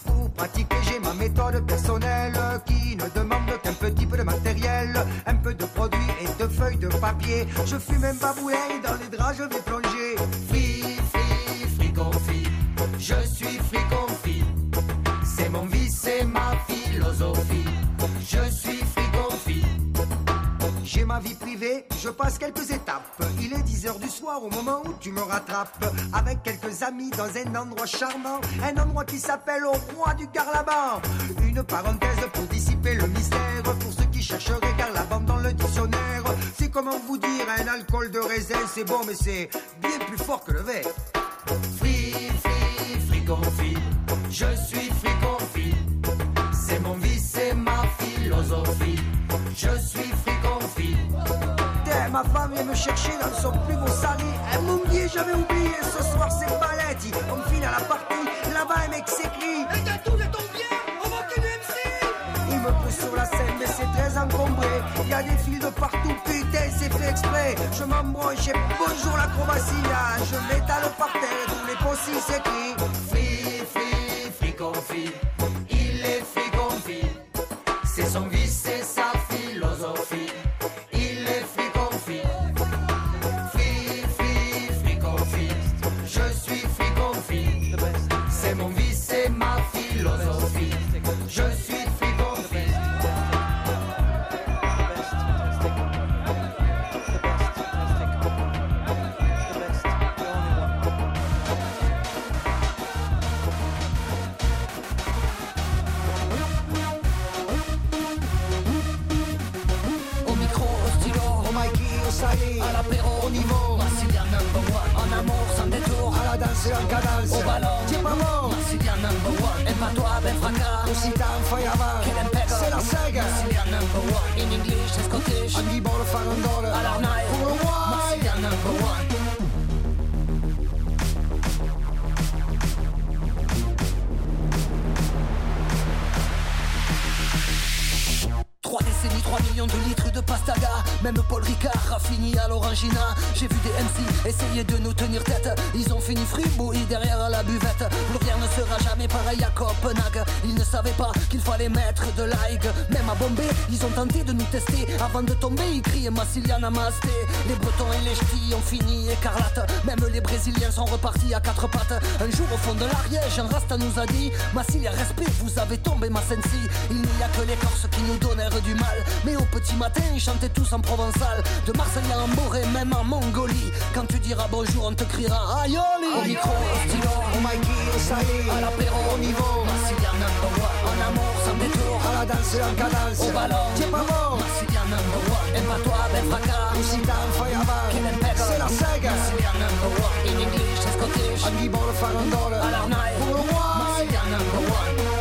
Pour pratiquer, j'ai ma méthode personnelle qui ne demande qu'un petit peu de matériel, un peu de produits et de feuilles de papier. Je fume un babouin et dans les draps, je vais plonger. Free, free, free confit. Je suis free confit. C'est mon vice, c'est ma philosophie. Je suis free. J'ai ma vie privée, je passe quelques étapes. Il est 10 heures du soir au moment où tu me rattrapes. Avec quelques amis dans un endroit charmant, un endroit qui s'appelle au roi du Carlaban. Une parenthèse pour dissiper le mystère, pour ceux qui chercheraient Carlaban dans le dictionnaire. C'est comment vous dire, un alcool de raisin, c'est bon, mais c'est bien plus fort que le verre. Free, free. Je suis free confit. C'est mon vice, c'est ma philosophie. Je suis ma femme vient me chercher dans son plus beau sali. Elle oublié, j'avais oublié. Ce soir, c'est Paletti. On me file à la partie. Là-bas, un mec s'écrit. Et t'as tout ton bien, on va que MC Il me pousse sur la scène, mais c'est très encombré. Il y a des fils de partout, putain, c'est fait exprès. Je m'embranche et bonjour l'acrobatie. Ah, Je m'étale par terre, tous les possibles s'écrient. Free, free, free confit. Il est free confit. C'est son vice, en cadence. au ballon. T'es pas mort. Massilia number one. Et pas toi, ben impeccable. C'est la sega. Massilia number one. In English Scottish. Farandole. One. Trois décennies, 3 millions de litres de pastaga Même Paul Ricard a fini à l'orangina. J'ai vu des MC essayer de nous tenir tête. Ils ont fini fribouillis derrière la buvette. Plus ne sera jamais pareil à Copenhague. Ils ne savaient pas qu'il fallait mettre de l'aig Même à Bombay, ils ont tenté de nous tester. Avant de tomber, ils criaient Massilia Namasté Les Bretons et les Ch'tis ont fini écarlate Même les Brésiliens sont repartis à quatre pattes. Un jour au fond de l'Ariège, un Rasta nous a dit Massilia, respect, vous avez tombé ma sensi. Il n'y a que les Corses qui nous donnèrent du mal. Mais au petit matin, ils chantaient tous en provençal De Marseille à Amboré, même en Mongolie Quand tu diras bonjour, on te criera Aïoli Au micro, au stylo, Au Mikey, au Sali, à l'apéro, au niveau. Massilia number one En amour, sans détour À la danse en cadence. Au ballon, T'es pas mort. Massilia number one Et pas toi, ben fracas Aussi t'as un feuille avant. Quel impeccable. C'est la sega. Massilia number one In English Scottish Andy Ball, farandole. À l'arnaille Pour le roi. Massilia number one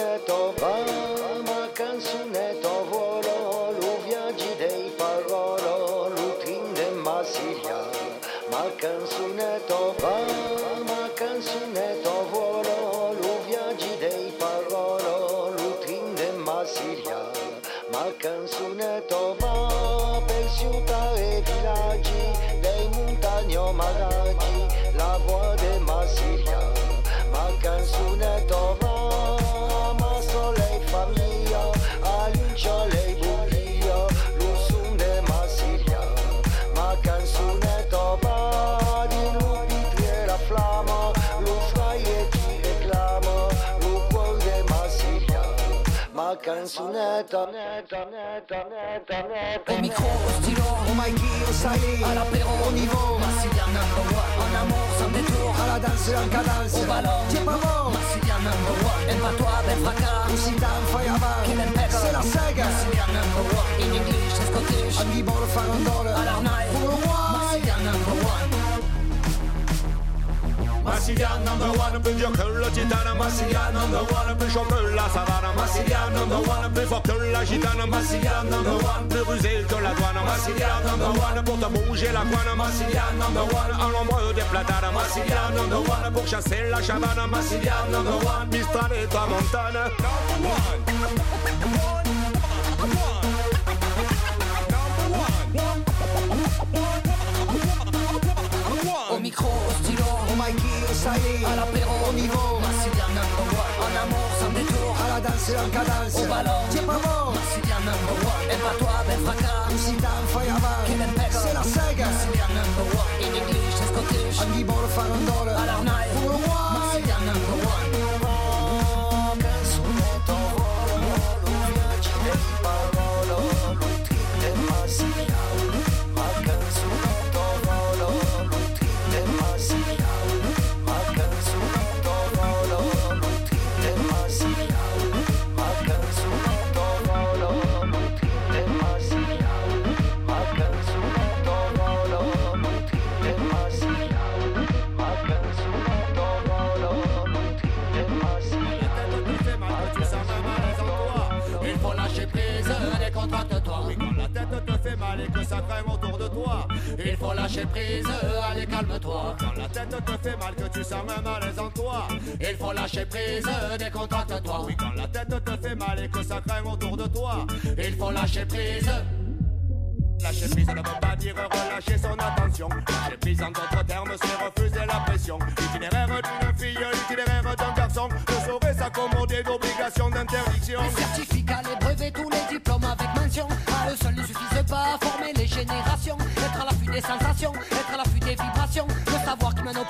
canzunetta va, ma canzunetta volo, lo viaggi dei parolo, lo trinde Massilia. Ma canzunetta va, canzunetta, netta, netta, netta, netta. Au micro, au stylo, Au Mikey, au Sali, à l'apéro, au niveau. Massilia number one En amour, sans détour À la danse en cadence. Au ballon, T'es pas mort. Number one Et pas toi, ben fracas un feuille avant. Quel impeccable. C'est la sega. Massilia number one In English et Scottish Andy Ball, farandole. À l'arnaille Pour le roi. Massilia number one Massilia number one, plus dur que le titane. Massilia number one, plus chaud que la savane. Massilia number one, plus fort que la gitane. Massilia number one, plus rusé que la douane. Massilia number one, pour te bouger la couane. Massilia number one, à l'ombre des platanes. Massilia number one, pour chasser la chavane. Massilia number one, Mistral et ta montane. Au Sali, à l'apéro, au niveau. Massilia number one En amour, sans détour À la danse c'est la cadence. Au ballon, Tiens pas bon. Marsilien number one. Et pas toi, ben fracas. Dans Feuerwehr. Quel impec. C'est la sega. Marsilien number one. In English, c'est Scottish. Andy Ball, Farandole. À l'arnaille. Pour le roi. Autour de toi. Il faut lâcher prise, allez calme-toi. Quand la tête te fait mal, que tu sens un malaise en toi. Il faut lâcher prise, décontracte-toi. Oui, quand la tête te fait mal et que ça craint autour de toi. Il faut lâcher prise. Lâcher prise ne veut pas dire relâcher son attention. Lâcher prise en d'autres termes, c'est refuser la pression. L'itinéraire d'une fille, l'itinéraire d'un garçon ne saurait s'accommoder d'obligations d'interdiction. Les certificats, les brevets, tous les diplômes avec mention. À eux seuls ne suffisent pas à former les générations. Être à l'affût des sensations, être à l'affût des vibrations. Le savoir qui mène au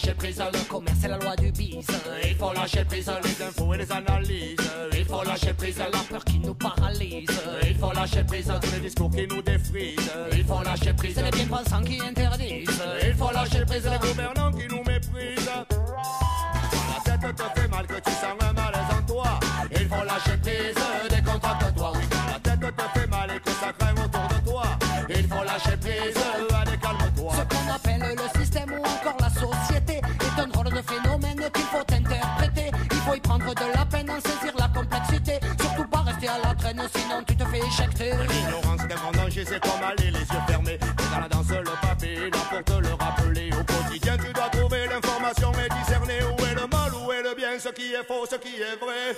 lâcher prise, Le commerce c'est la loi du bis. il faut lâcher prise, les infos et les analyses. Il faut lâcher prise, La peur qui nous paralyse. il faut lâcher prise, tous les discours qui nous défrisent. Il faut lâcher prise, C'est les bien-pensants qui interdisent. il faut lâcher prise, les gouvernants qui nous méprisent. La tête te fait mal, que tu tu te fais éjecter. L'ignorance est un grand danger, c'est comme aller les yeux fermés. Mais dans la danse, le papier, là pour te le rappeler. Au quotidien, tu dois trouver l'information et discerner où est le mal, où est le bien, ce qui est faux, ce qui est vrai.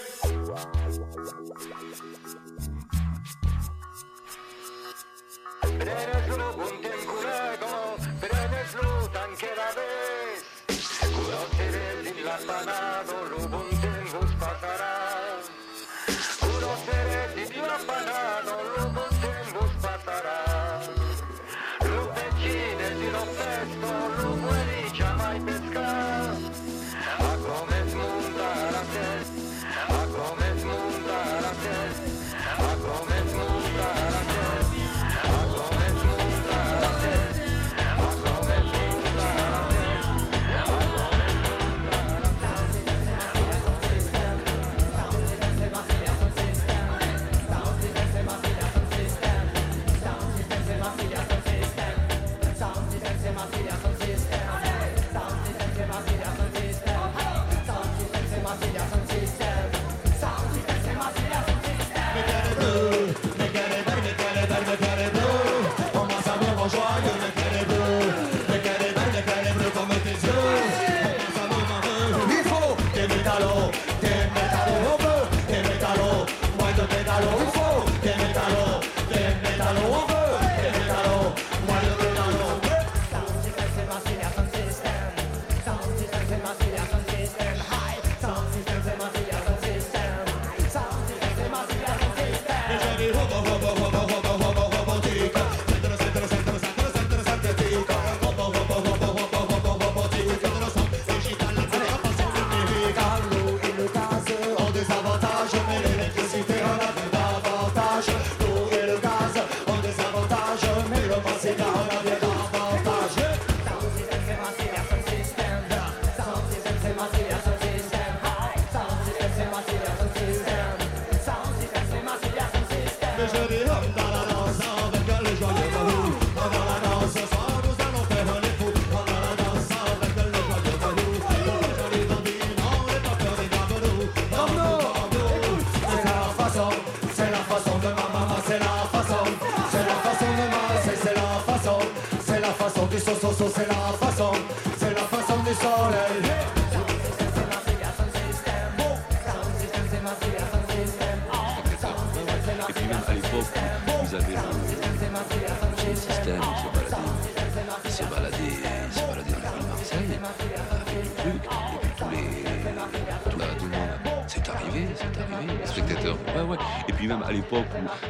Puis même à l'époque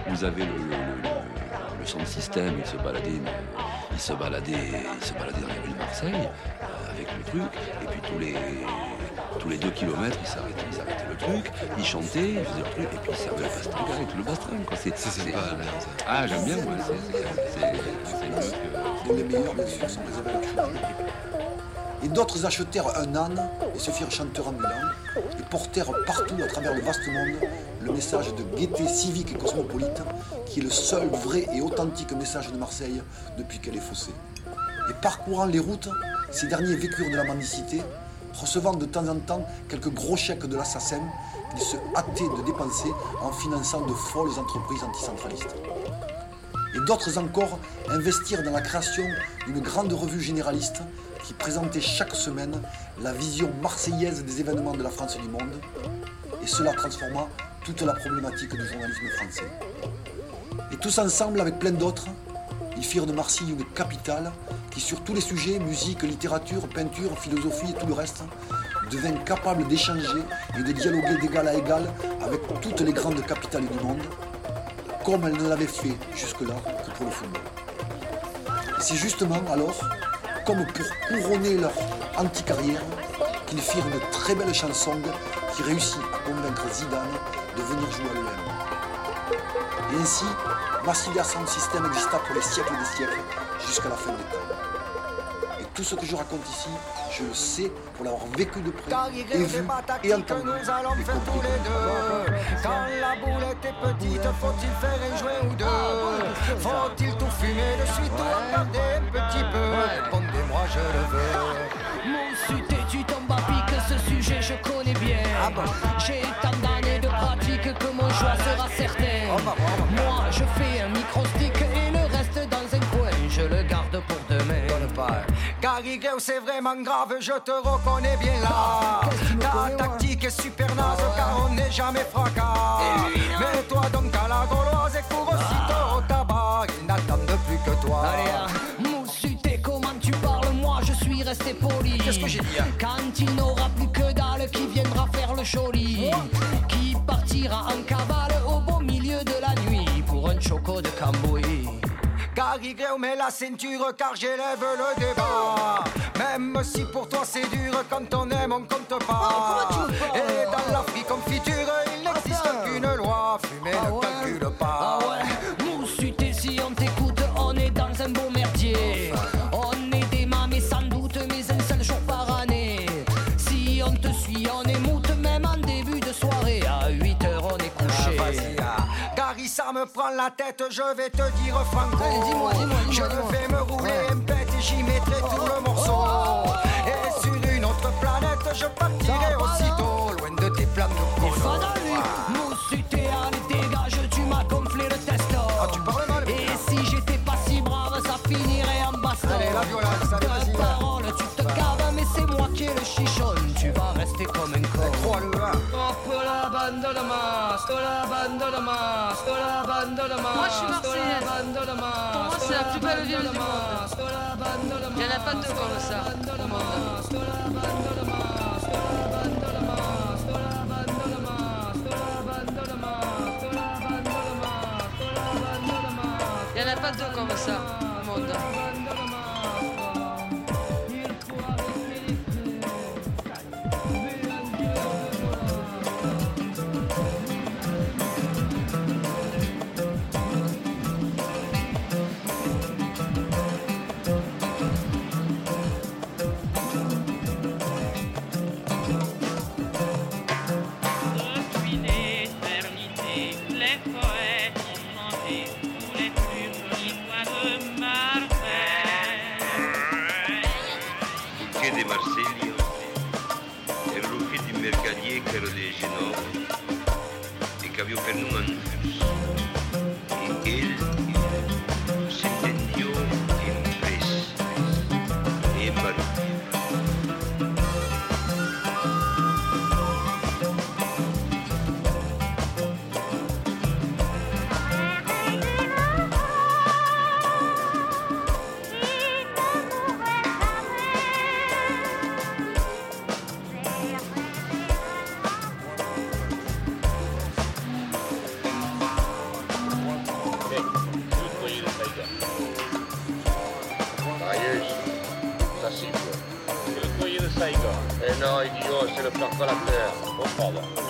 où vous avez le, le, le, système, il se baladait, il se baladait, il se baladait dans les rues de Marseille avec le truc, et puis tous les tous les deux kilomètres, ils s'arrêtaient, ils arrêtaient le truc, ils chantaient, ils faisaient le truc, et puis ils servaient le bastring avec tout le bastring. Quoi. C'est, c'est. Ah, j'aime bien, moi. C'est, mieux que. Les meilleurs, bien sûr, sont les évêques Et d'autres achetèrent un âne et se firent chanteurs ambulants portèrent partout à travers le vaste monde le message de gaieté civique et cosmopolite qui est le seul vrai et authentique message de Marseille depuis qu'elle est faussée. Et parcourant les routes, ces derniers vécurent de la mendicité recevant de temps en temps quelques gros chèques de l'assassin qu'ils se hâtaient de dépenser en finançant de folles entreprises anticentralistes. Et d'autres encore investirent dans la création d'une grande revue généraliste qui présentait chaque semaine la vision marseillaise des événements de la France et du monde, et cela transforma toute la problématique du journalisme français. Et tous ensemble, avec plein d'autres, ils firent de Marseille une capitale qui, sur tous les sujets, musique, littérature, peinture, philosophie et tout le reste, devint capable d'échanger et de dialoguer d'égal à égal avec toutes les grandes capitales du monde, comme elle ne l'avait fait jusque-là que pour le football. C'est justement alors, comme pour couronner leur anti-carrière, qu'ils firent une très belle chanson qui réussit à convaincre Zidane de venir jouer à l'OM. Et ainsi, Massilia Sound System exista pour les siècles des siècles jusqu'à la fin des temps. Et tout ce que je raconte ici, je le sais pour l'avoir vécu de près et vu et entendu. nous allons faire tous les deux. Quand la boulette est petite, faut-il faire un joint ou deux? Faut-il tout fumer de suite ou en garder un petit peu? Répondez-moi, je le veux. Mon suté, tu tombes à pic, ce sujet je connais bien. J'ai C'est vraiment grave, je te reconnais bien là. Ta tactique est super naze car on n'est jamais fracas. Mais toi donc à la gauloise et cours aussitôt au tabac. Ils n'attendent plus que toi. Moussuté, comment tu parles? Moi, je suis resté poli. Qu'est-ce que j'ai dit, hein? Quand il n'aura plus que dalle qui viendra faire le joli? Qui partira en cavale au beau milieu de la nuit pour un choco de Cambouis? Greu, mets la ceinture car j'élève le débat. Même si pour toi c'est dur, quand on aime on compte pas. Et dans la free confiture, il n'existe qu'une loi. Fumer ne calcule pas. Ça me prend la tête, je vais te dire franco. dis-moi, dis-moi, Je vais me rouler un pet et j'y mettrai tout le morceau. Et sur une autre planète, je partirai aussitôt, loin de tes plans de Pas colo. dans lui, Moussuté, allez, dégage, tu m'as gonflé le testo. Et si j'étais pas si brave, ça finirait en baston. Allez, la violence, allez, vas-y, parole, tu te caves, mais c'est moi qui ai le chichon. Bande de masse, la bande de masse, la bande de masse. Moi, je suis marseillaise. Pour moi, c'est la plus belle ville du monde. Il n'y en a pas deux comme ça au monde. Il n'y en a pas deux comme ça idiot, c'est le père Colacteur. Oh, pardon.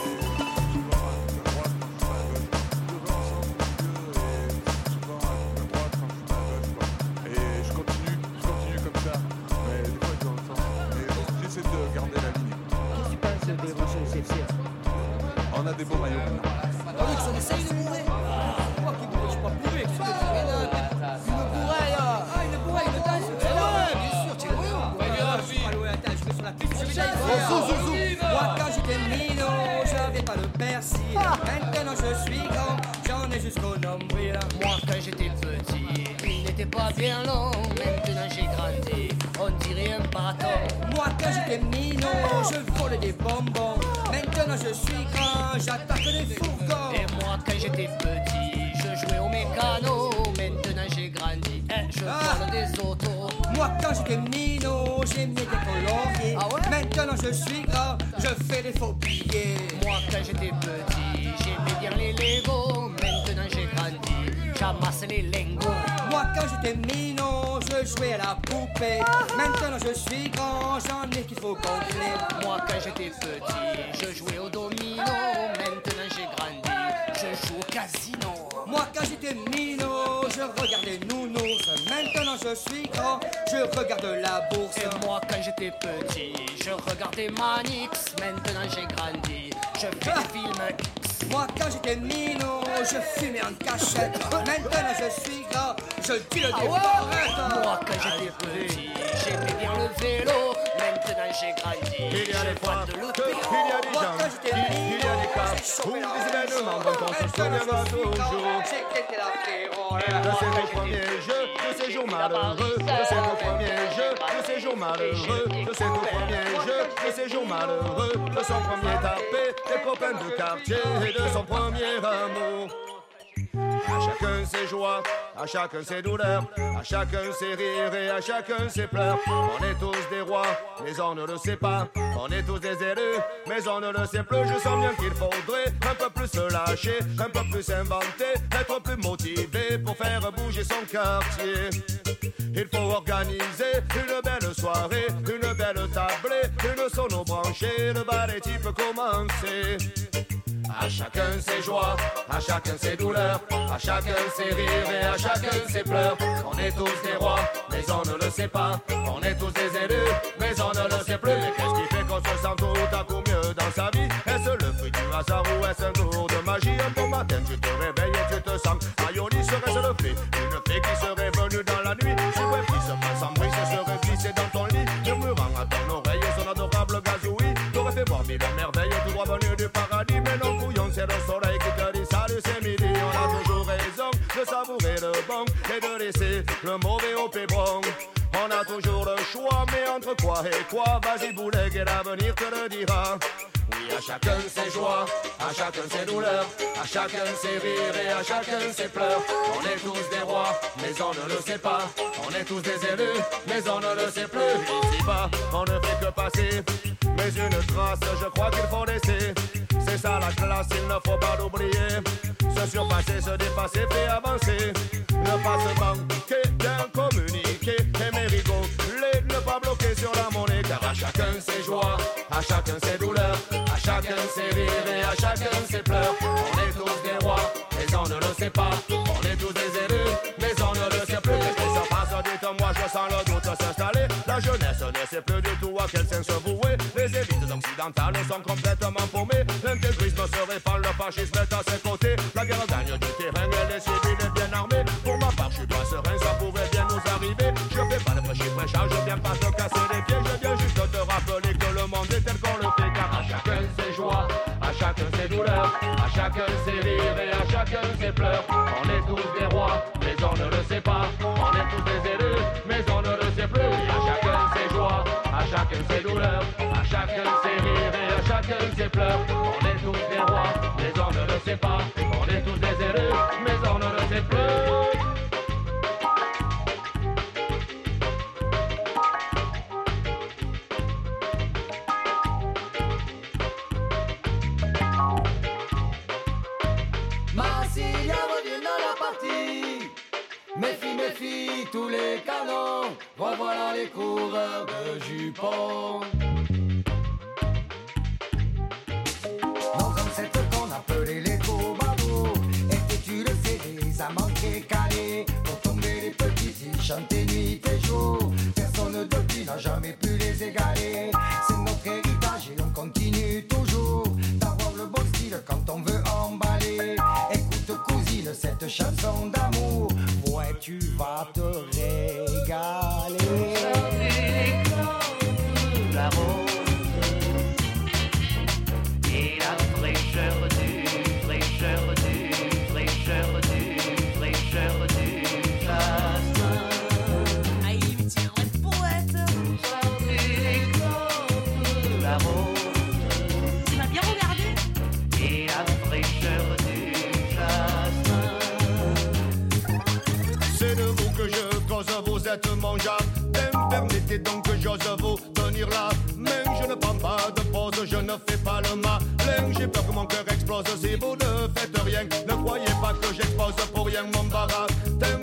Maintenant j'ai grandi, je fais des films X. Moi quand j'étais minot, je fumais en cachette. Maintenant je suis grand, je Ah des ouais barrettes. Moi quand j'étais petit, j'aimais bien le vélo. Maintenant j'ai grandi, Il y a des je fois vois de l'auto. il y a des gens, il, il y a des cas où des événements dont on se souviendra toujours. De ces nos premiers jeux, de ces jours malheureux, de ces nos premiers jeux, de ces jours malheureux, de ces nos premiers jeux, jours malheureux, de son premier tapé, des copains de quartier et de son premier amour. À chacun ses joies, à chacun ses douleurs, à chacun ses rires et à chacun ses pleurs. On est tous des rois, mais on ne le sait pas. On est tous des élus, mais on ne le sait plus. Je sens bien qu'il faudrait un peu plus se lâcher, un peu plus inventer, être plus motivé pour faire bouger son quartier. Il faut organiser une belle soirée, une belle tablée, une sono branchée, le ballet type commencer. À chacun ses joies, à chacun ses douleurs, à chacun ses rires et à chacun pleurs. On est tous des rois, mais on ne le sait pas. On est tous des élus, mais on ne le sait plus. Qu'est-ce qui fait qu'on se sent tout à coup mieux dans sa vie? Est-ce le fruit du hasard ou est-ce un tour de magie? Un bon matin, tu te réveilles et tu te sens aïoli. Serait-ce le fait Une fée qui serait venue dans la nuit? Si qui se passe en brise, se serait glissée dans ton lit Murmurant à ton oreille son adorable gazouille T'aurais fait voir mille merveilles tout droit venu du paradis Mais non, couillon, c'est le soleil De laisser le mauvais au pébron on a toujours le choix, mais entre quoi et quoi Vas-y boulet, et l'avenir te le dira. Oui, à chacun ses joies, à chacun ses douleurs À chacun ses rires et à chacun ses pleurs. On est tous des rois, mais on ne le sait pas. On est tous des élus, mais on ne le sait plus. Ici-bas, on ne fait que passer. Mais une trace, je crois qu'il faut laisser. C'est ça la classe, il ne faut pas l'oublier Surpasser, se dépasser, fait avancer. Ne pas se manquer, bien communiquer Aimer rigoler, ne pas bloquer sur la monnaie. Car à chacun ses joies, à chacun ses douleurs À chacun ses rires et à chacun ses pleurs. On est tous des rois, mais on ne le sait pas. On est tous des élus, mais on ne le sait plus. Qu'est-ce qui se passe, dites-moi, je sens le doute s'installer. La jeunesse ne sait plus du tout à quel sens se vouer. Les élites occidentales sont complètement paumées. L'intégrisme se répand, le fascisme est à ses viens pas te casser les pieds Je viens juste te rappeler que le monde est tel qu'on le fait Car à chacun ses joies, à chacun ses douleurs À chacun ses rires et à chacun ses pleurs. On est tous des rois, mais on ne le sait pas. On est tous des élus, mais on ne le sait plus. À chacun ses joies, à chacun ses douleurs À chacun ses rires et à chacun ses pleurs. On est tous des rois, mais on ne le sait pas. On est tous des élus, mais on ne le sait plus canons. Revoilà les coureurs de jupons. Êtes mangeable. Permettez donc que j'ose vous tenir là. Mais je ne prends pas de pause, je ne fais pas le malin. J'ai peur que mon cœur explose si vous ne faites rien. Ne croyez pas que j'expose pour rien mon barat.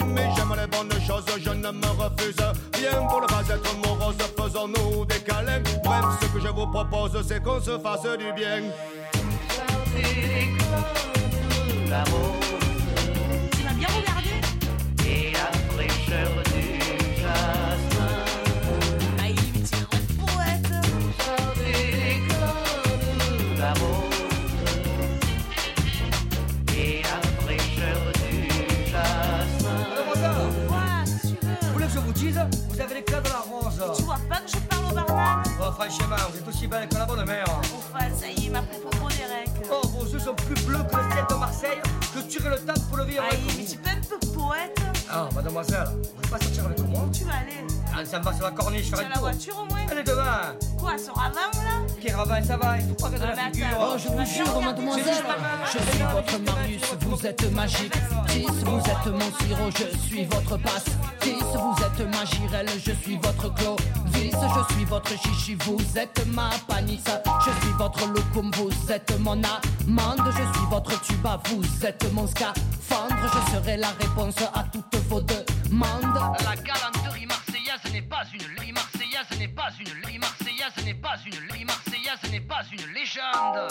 Mais j'aime les bonnes choses, je ne me refuse rien. Pour ne pas être morose, faisons-nous des câlins. Bref, ce que je vous propose, c'est qu'on se fasse du bien. Tu m'as bien regardé Oh, franchement, vous êtes aussi belle que la bonne mère. Enfin, ça y est, ma propos Derek. Oh, vos yeux sont plus bleus que le ciel de Marseille. Je tuerai le temps pour le vivre avec Aïe, mais tu peux un peu poète Ah, mademoiselle, vous voulez pas sortir avec moi Tu vas aller Ah, ça me va sur la corniche, as un la voiture au moins Allez, devant. Quoi, ce ravin là Qui ravin, ça va, il faut pas de Ah, la figure. attends. Oh, je vous jure, mademoiselle, je suis votre Marius, vous êtes magique. Tis, vous êtes mon sirop, je suis votre passe. Tis, vous êtes ma girelle, je suis votre Clovis. Je suis votre chichi, vous êtes ma panissa. Je suis votre loukoum, vous êtes mon amande. Je suis votre tuba, vous êtes mon scaphandre. Je serai la réponse à toutes vos demandes. La galanterie marseillaise n'est pas une lie marseillaise n'est pas une lie marseillaise n'est pas une lie marseillaise n'est pas une légende.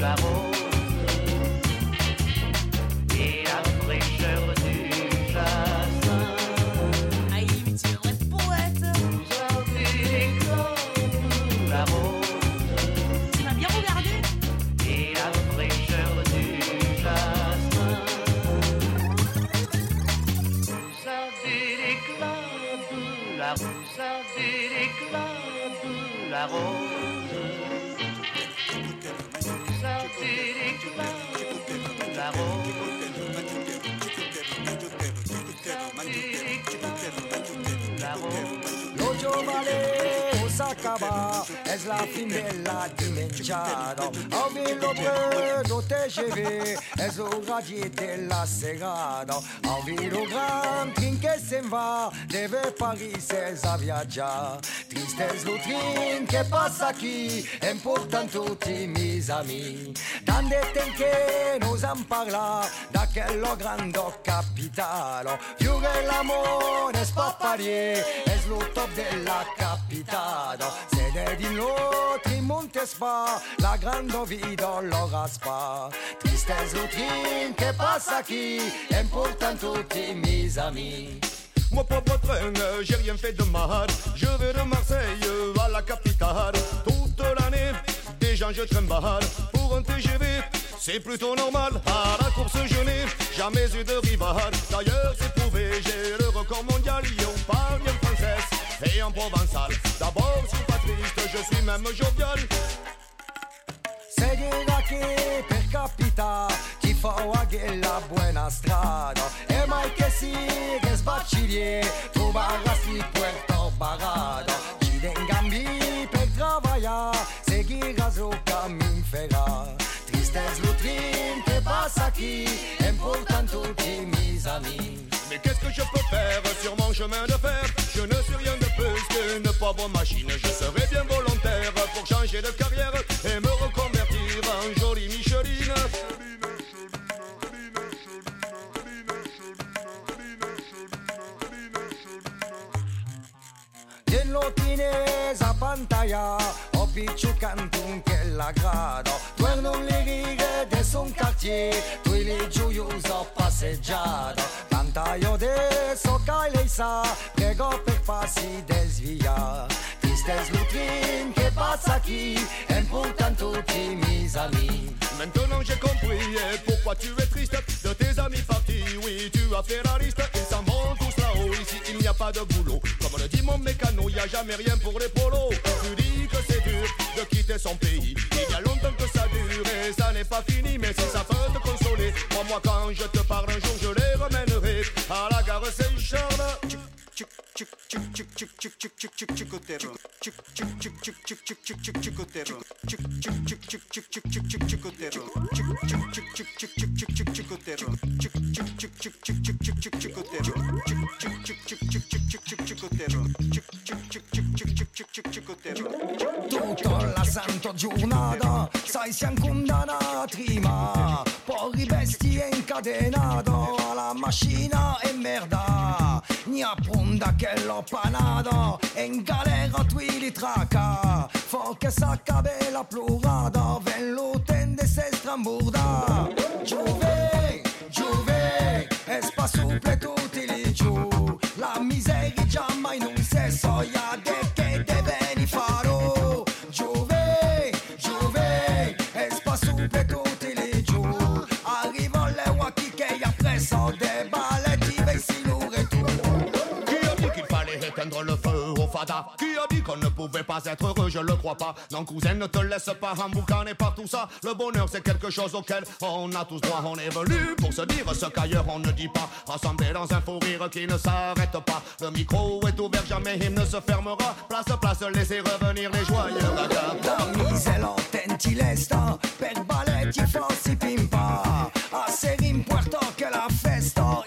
La rose TGV, es ora della serata. Ho vinto gran trin che se va, deve Paris a viaggiare. Tristesse lo trin che passa qui, è importante tutti mis amis. Tante tempo che nos en parla, da quello grande capitale. Fiore l'amore spapparier, es lo top della capitale. Sede di Lotri, Montespa, la grande vita l'ora spa. Tristesse lo trin che passa qui, è importante tutti mis amis. Moi pauvre train, j'ai rien fait de mal. Je vais de Marseille à la capitale. Toute l'année, des gens je trimballe. Pour un TGV, c'est plutôt normal. À la course je n'ai jamais eu de rival. D'ailleurs c'est prouvé, j'ai le record mondial. Et on parle bien française et en provençal. D'abord je suis pas triste, je suis même jovial. Seguirà che per capita ti fa la buona strada E mai che si che sbaccilie trovarà si puerto barado Ci den gambi per travagliare seguirà su cammin ferà Tristesse l'utrin che passa qui important tutti mis amis Mais qu'est-ce que je peux faire sur mon chemin de fer? Je ne suis rien de plus qu'une pauvre machine. Je serai bien volontaire pour changer de carrière pantalla Au picciucantum che la grado Tornano le righe de son quartier Tui li gioioso passeggiato Canta io adesso che lei sa Prego per farsi desvia Tristesse lutrine che passa qui Important tutti mis amis. Maintenant j'ai compris et pourquoi tu es triste. De tes amis partis. Oui, tu as fait la liste, ils s'en vont pas de boulot. Comme le dit mon mécano, n'y a jamais rien pour les polos. Tu dis que c'est dur de quitter son pays. Il y a longtemps que ça dure et ça n'est pas fini. Mais si ça peut te consoler, moi, quand je te parle un jour, je les ramènerai à la gare Saint-Charles. Tutta la santa giornata sai siamo condannati ma poi rivesti incatenato alla macchina e merda. Ni appunta che l'ho panato e in galera tu li traca. Fo che s'accabe la plurata ven lo tende se stramburda. Giove, Giove e spasuple tutti soia de che deve faro. Giove, Giove e spasuple tutti li giù arrivo le waki che appresso de balletti Qui a dit qu'on ne pouvait pas être heureux, je le crois pas. Non cousin ne te laisse pas emboucaner par tout ça. Le bonheur c'est quelque chose auquel on a tous droit. On est venu pour se dire ce qu'ailleurs on ne dit pas. Rassemblés dans un fou rire qui ne s'arrête pas. Le micro est ouvert, jamais il ne se fermera. Place, place, laissez revenir les joyeux ragas La misela tenti lesta per balletti falsi pimpa. A ser in puerto che la festa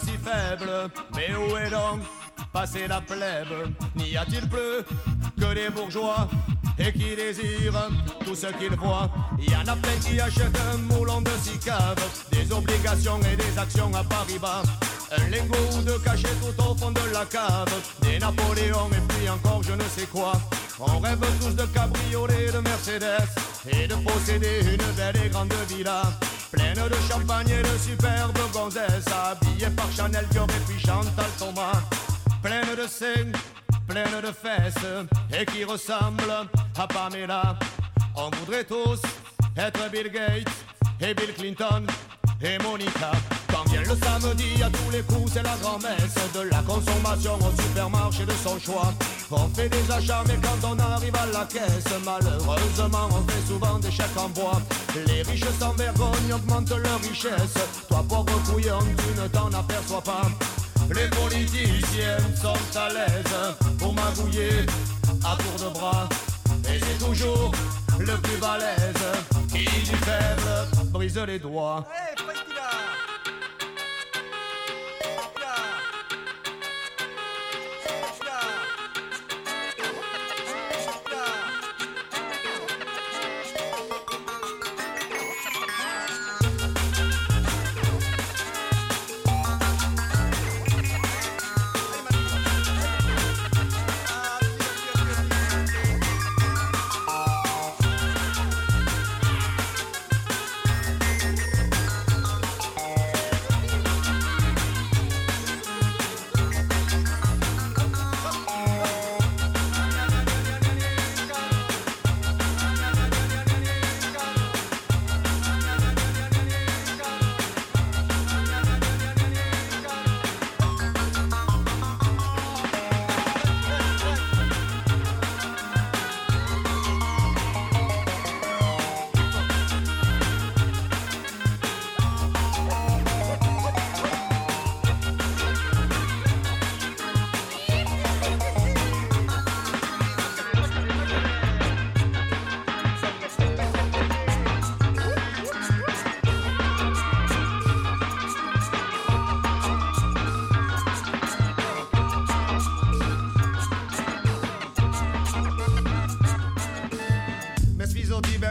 si faible, mais où est donc passé la plèbe? N'y a-t-il plus que des bourgeois et qui désirent tout ce qu'ils voient? Il y en a plein qui achètent un moulon de six caves, des obligations et des actions à Paris-Bas. Un lingot ou deux tout au fond de la cave, des Napoléons et puis encore je ne sais quoi. On rêve tous de cabriolets, de Mercedes et de posséder une belle et grande villa. Pleine de champagne et de superbes gonzesses Habillées par Chanel, Dior et puis Chantal Thomas. Pleine de seins, pleine de fesses Et qui ressemble à Pamela. On voudrait tous être Bill Gates et Bill Clinton et Monica. Quand vient le samedi, à tous les coups c'est la grand-messe De la consommation au supermarché de son choix On fait des achats mais quand on arrive à la caisse Malheureusement on fait souvent des chèques en bois Les riches sans vergogne augmentent leur richesse Toi pauvre couillon tu ne t'en aperçois pas les politiciens sont à l'aise pour magouiller à tour de bras. Et c'est toujours le plus balèze qui du faible brise les doigts.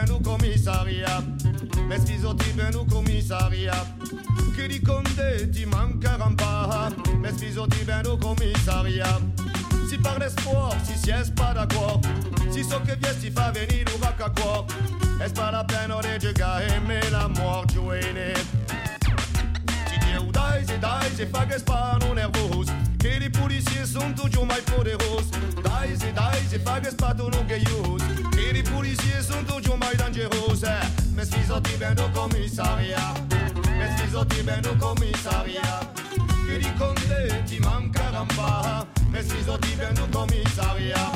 Sfizotti ben au commissariat Mes sfizotti ben au commissariat. Che di conde ti mancheranno pas. Mes sfizotti ben au commissariat. Si par l'espoir, si si pas d'accord. Si so che vies ti fa venire un vacca qua Es pas la peine de giocare me la mort Si Dio dai, se dai, se fa che spano nervos que les policiers sont toujours my poderos. Dice et dice et pagues pas ton gayos. Que les policiers sont toujours my dangerous. Mais si sont ben au commissariat. Mais si sont ben au commissariat. Que li conte ti mancheranno pas. Mais si sont ben au commissariat.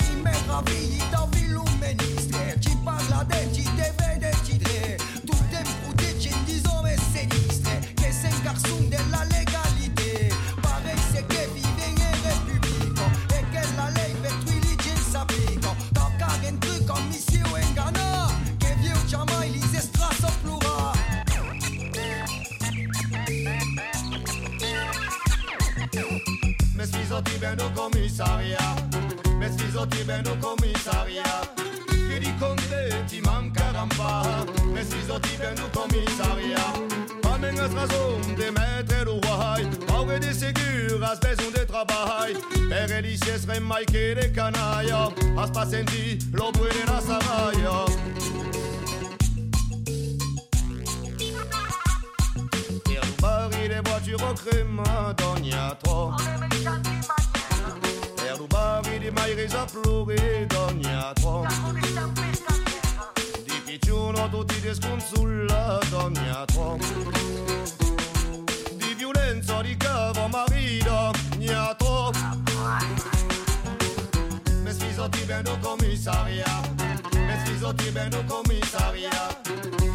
Ci meravigli da viluministre Ci parla de ci deve decidere Tutte imputece di zone sinistre Che se garçon della legalité ben au commissariat. Mais si ben au commissariat. Que li conte ti mancheranno pas. Mais si sont ben au commissariat. As razón de mettre le roi. Aure de ségur, as besoin de travail. Per elicies remai que de canalla. As pas senti lo de la saraya. Per rubare le voitures au d'ogni a trop. Rubare di mai resa pluri, d'ogni a trop. Di picciuno tutti desconsulla, d'ogni a trop. Di violenza di cavo marito, n'y a trop. Mais si sotti ben au commissariat. Mais si sotti ben au commissariat.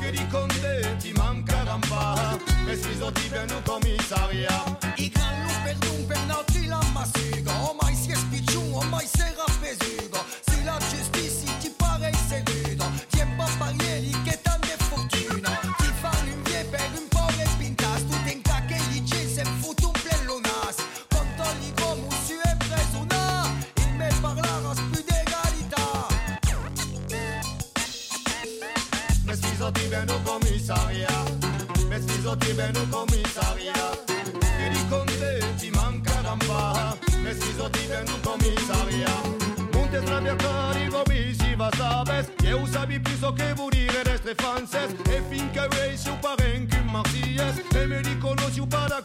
Che di conte ti mancheranno pas. Mais si sotti ben au commissariat. I gran luper dun per nauti la masigo O mai si è spicciun, mai si era pesugo Si la giustizia ti pare seguito Tiempo parieri che tante fortuna Ti fanno un vie per un po' e pintas Tu tenca che gli se fut un plelonas Controlli come si è preso una Il me parlara più d'egalità Mais si sotti ben au commissariat. Mais si sotti ben au commissariat. francez Eu sabi plus o che vuol dire essere fin que finché rei siu parenti in marsies E me li conosciu para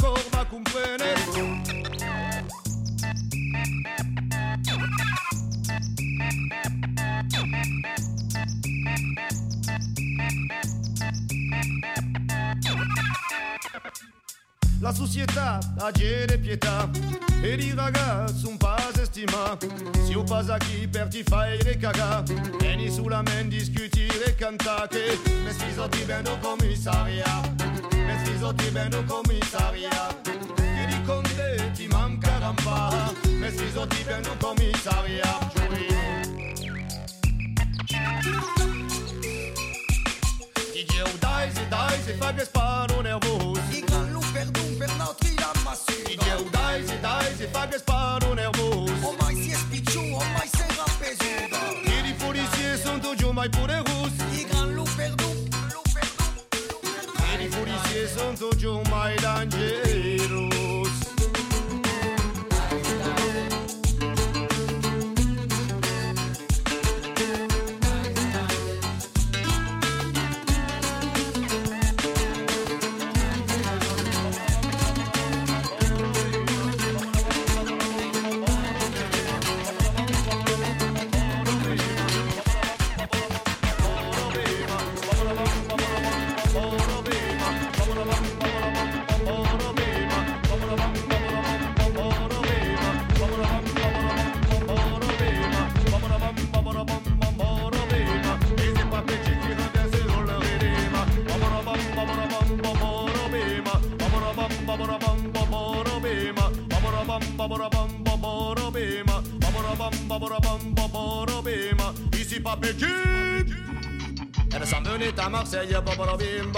La società ha gene pietà e i ragazzi un pas estima Si o pas aquí per ti fai le cagà Vieni sulla men discutire e cantare Me si sotti ben au commissariat. Me si sotti ben au commissariat. Che di conte ti mancheranno pas Me si sotti ben au commissariat DJ dai se dai se fa policiers sont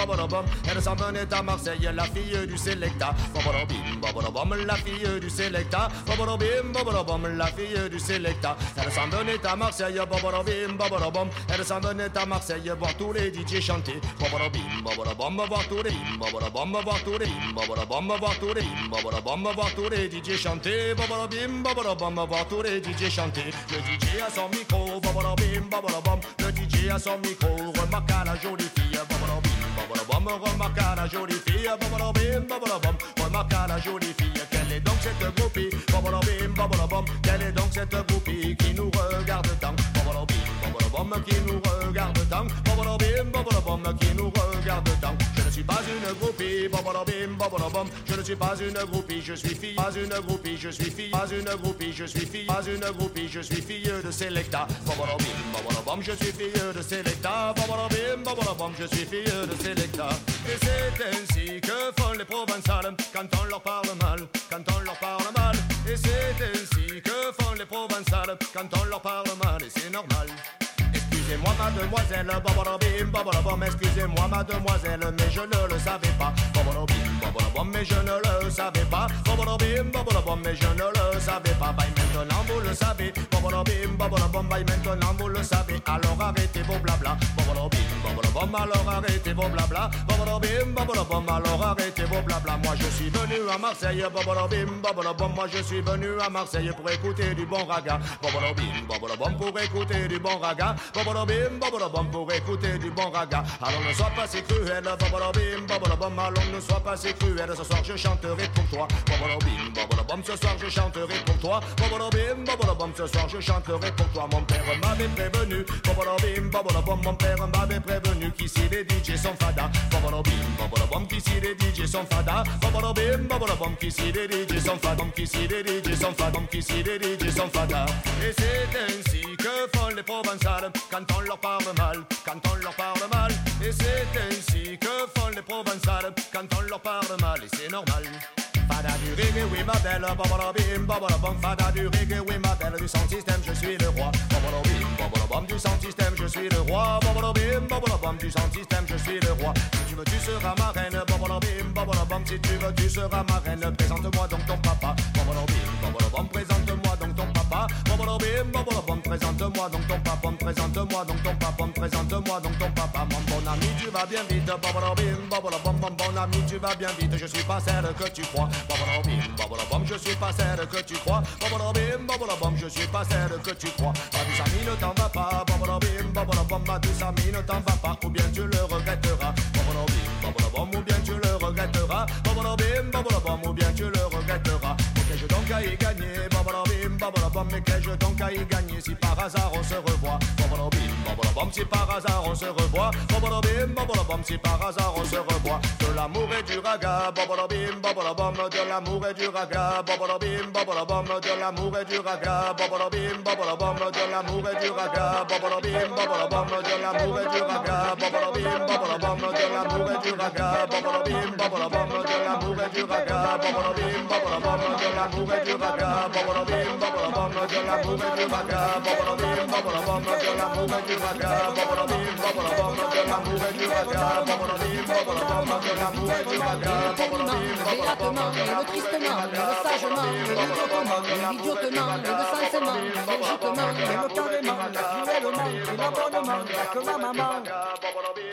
babarabam. Elle s'en venait à Marseille, la fille du Selecta. Babarabam, la fille du Selecta. Babarabam, la fille du Selecta. Elle s'en venait à Marseille, babarabim, babarabam. Elle s'en venait à Marseille, voir tous les DJ chanter. Babarabim, babarabam, voir tous les babarabam, voir tous les babarabam, voir tous les babarabam, voir tous les DJ chanter. Babarabim, babarabam, voir tous les DJ chanter. Le DJ a son micro, babarabim, babarabam. Le DJ a son micro, remarque à la jolie fille, babarabim, bam, remarqua la jolie fille, babalabim, babalabam, remarqua la jolie fille, quelle est donc cette groupie, babalabim, babalabam, quelle est donc cette groupie qui nous regarde tant, babalabim bobolobom, qui nous regarde tant Bobolobim, bobolobom, qui nous regarde tant Je ne suis pas une groupie, bobolobim, bobolobom. Je ne suis pas une groupie, je suis fille, pas une groupie, je suis fille, pas une groupie, je suis fille, pas une groupie, je suis fille de Selecta. Bobolobim, bobolobom, je suis fille de Selecta. Bobolobim, bobolobom, je suis fille de Selecta. Et c'est ainsi que font les provençales quand on leur parle mal, quand on leur parle mal. Et c'est ainsi que font les provençales quand on leur parle mal, et c'est normal. Excusez-moi mademoiselle, mais je ne le savais pas. Mais je ne le savais pas. Mais je ne le savais pas. Maintenant vous le savez. Maintenant vous le savez. Alors arrêtez vos blabla. Alors arrêtez vos blabla. Alors arrêtez vos blabla. Moi je suis venu à Marseille, moi je suis venu à Marseille pour écouter du bon raga. Pour écouter du bon raga. Bobolobim, bobolobom, pour écouter du bon raga. Alors ne sois pas si cruel, bobolobim, bobolobom, alors ne sois pas si cruel. Ce soir je chanterai pour toi. Bobolobim, bobolobom, ce soir je chanterai pour toi. Bobolobim, bobolobom, ce soir je chanterai pour toi. Mon père m'avait prévenu. Bobolobim, bobolobom, mon père m'avait prévenu qu'ici les DJ sont fada. Bobolobim, bobolobom, qu'ici les DJ sont fada. Bobolobim, bobolobom, qu'ici les DJ sont fada. Qu'ici les DJ sont fada. Qu'ici les DJ sont fada. Et c'est ainsi que font les provençales on leur parle mal, quand on leur parle mal. Et c'est ainsi que font les provençales quand on leur parle mal, et c'est normal. Fada du reggae, oui ma belle, bobolobim, bobolobom, fada du reggae, oui ma belle, du sound système, je suis le roi. Bobolobim, bobolobom, du sound système, je suis le roi. Bobolobim, bobolobom, du sound système, je suis le roi. Si tu veux, tu seras ma reine, bobolobim, bobolobom, si tu veux, tu seras ma reine. Présente-moi donc ton papa, présente-moi donc ton présente-moi donc ton papa, présente-moi donc ton papa, présente-moi donc ton papa. Mon bon ami, tu vas bien vite, mon bon ami, tu vas bien vite, je suis pas celle que tu crois. Bobolobom, je suis pas celle que tu crois. Je suis pas celle que tu crois. Ma douce amie ne t'en va pas. Bobolobim, bobolobom, ma douce amie ne t'en va pas. Ou bien tu le regretteras. Bobolobom, ou bien tu le regretteras. Ou bien tu le regretteras. Qu'ai-je donc à y gagner? Bobolobim, bobolobom, mais qu'ai-je donc à y gagner si par hasard on se revoit? Bobolobim, bobolobom, si par hasard on se revoit. Bobolobim, bobolobom, si par hasard on se revoit. L'amour et du raga. Bobolobim, bobolobom, de l'amour et du raga. Bobolobim, bobolobom, de l'amour et du raga. Bobolobim, bobolobom, de l'amour et du raga. Bobolobim, bobolobom, de l'amour et du raga. Bobolobim, bobolobom, de l'amour et du raga. Bobolobim, bobolobom, de l'amour et du raga. Bobolobim, bobolobom, de l'amour et du raga. Bobolobim, bobolobom, de l'amour et du raga. Bobolobim, bobolobom, de l'amour et du raga. Bobolobim, bobolobom, de l'amour et du raga. De l'amour du raga. Bobolobim, Béatement, et le tristement, le sagement, et l'idiotement, et l'idiotement, le sensement, et logiquement, le carrément, cruellement, l'abonnement, que ma maman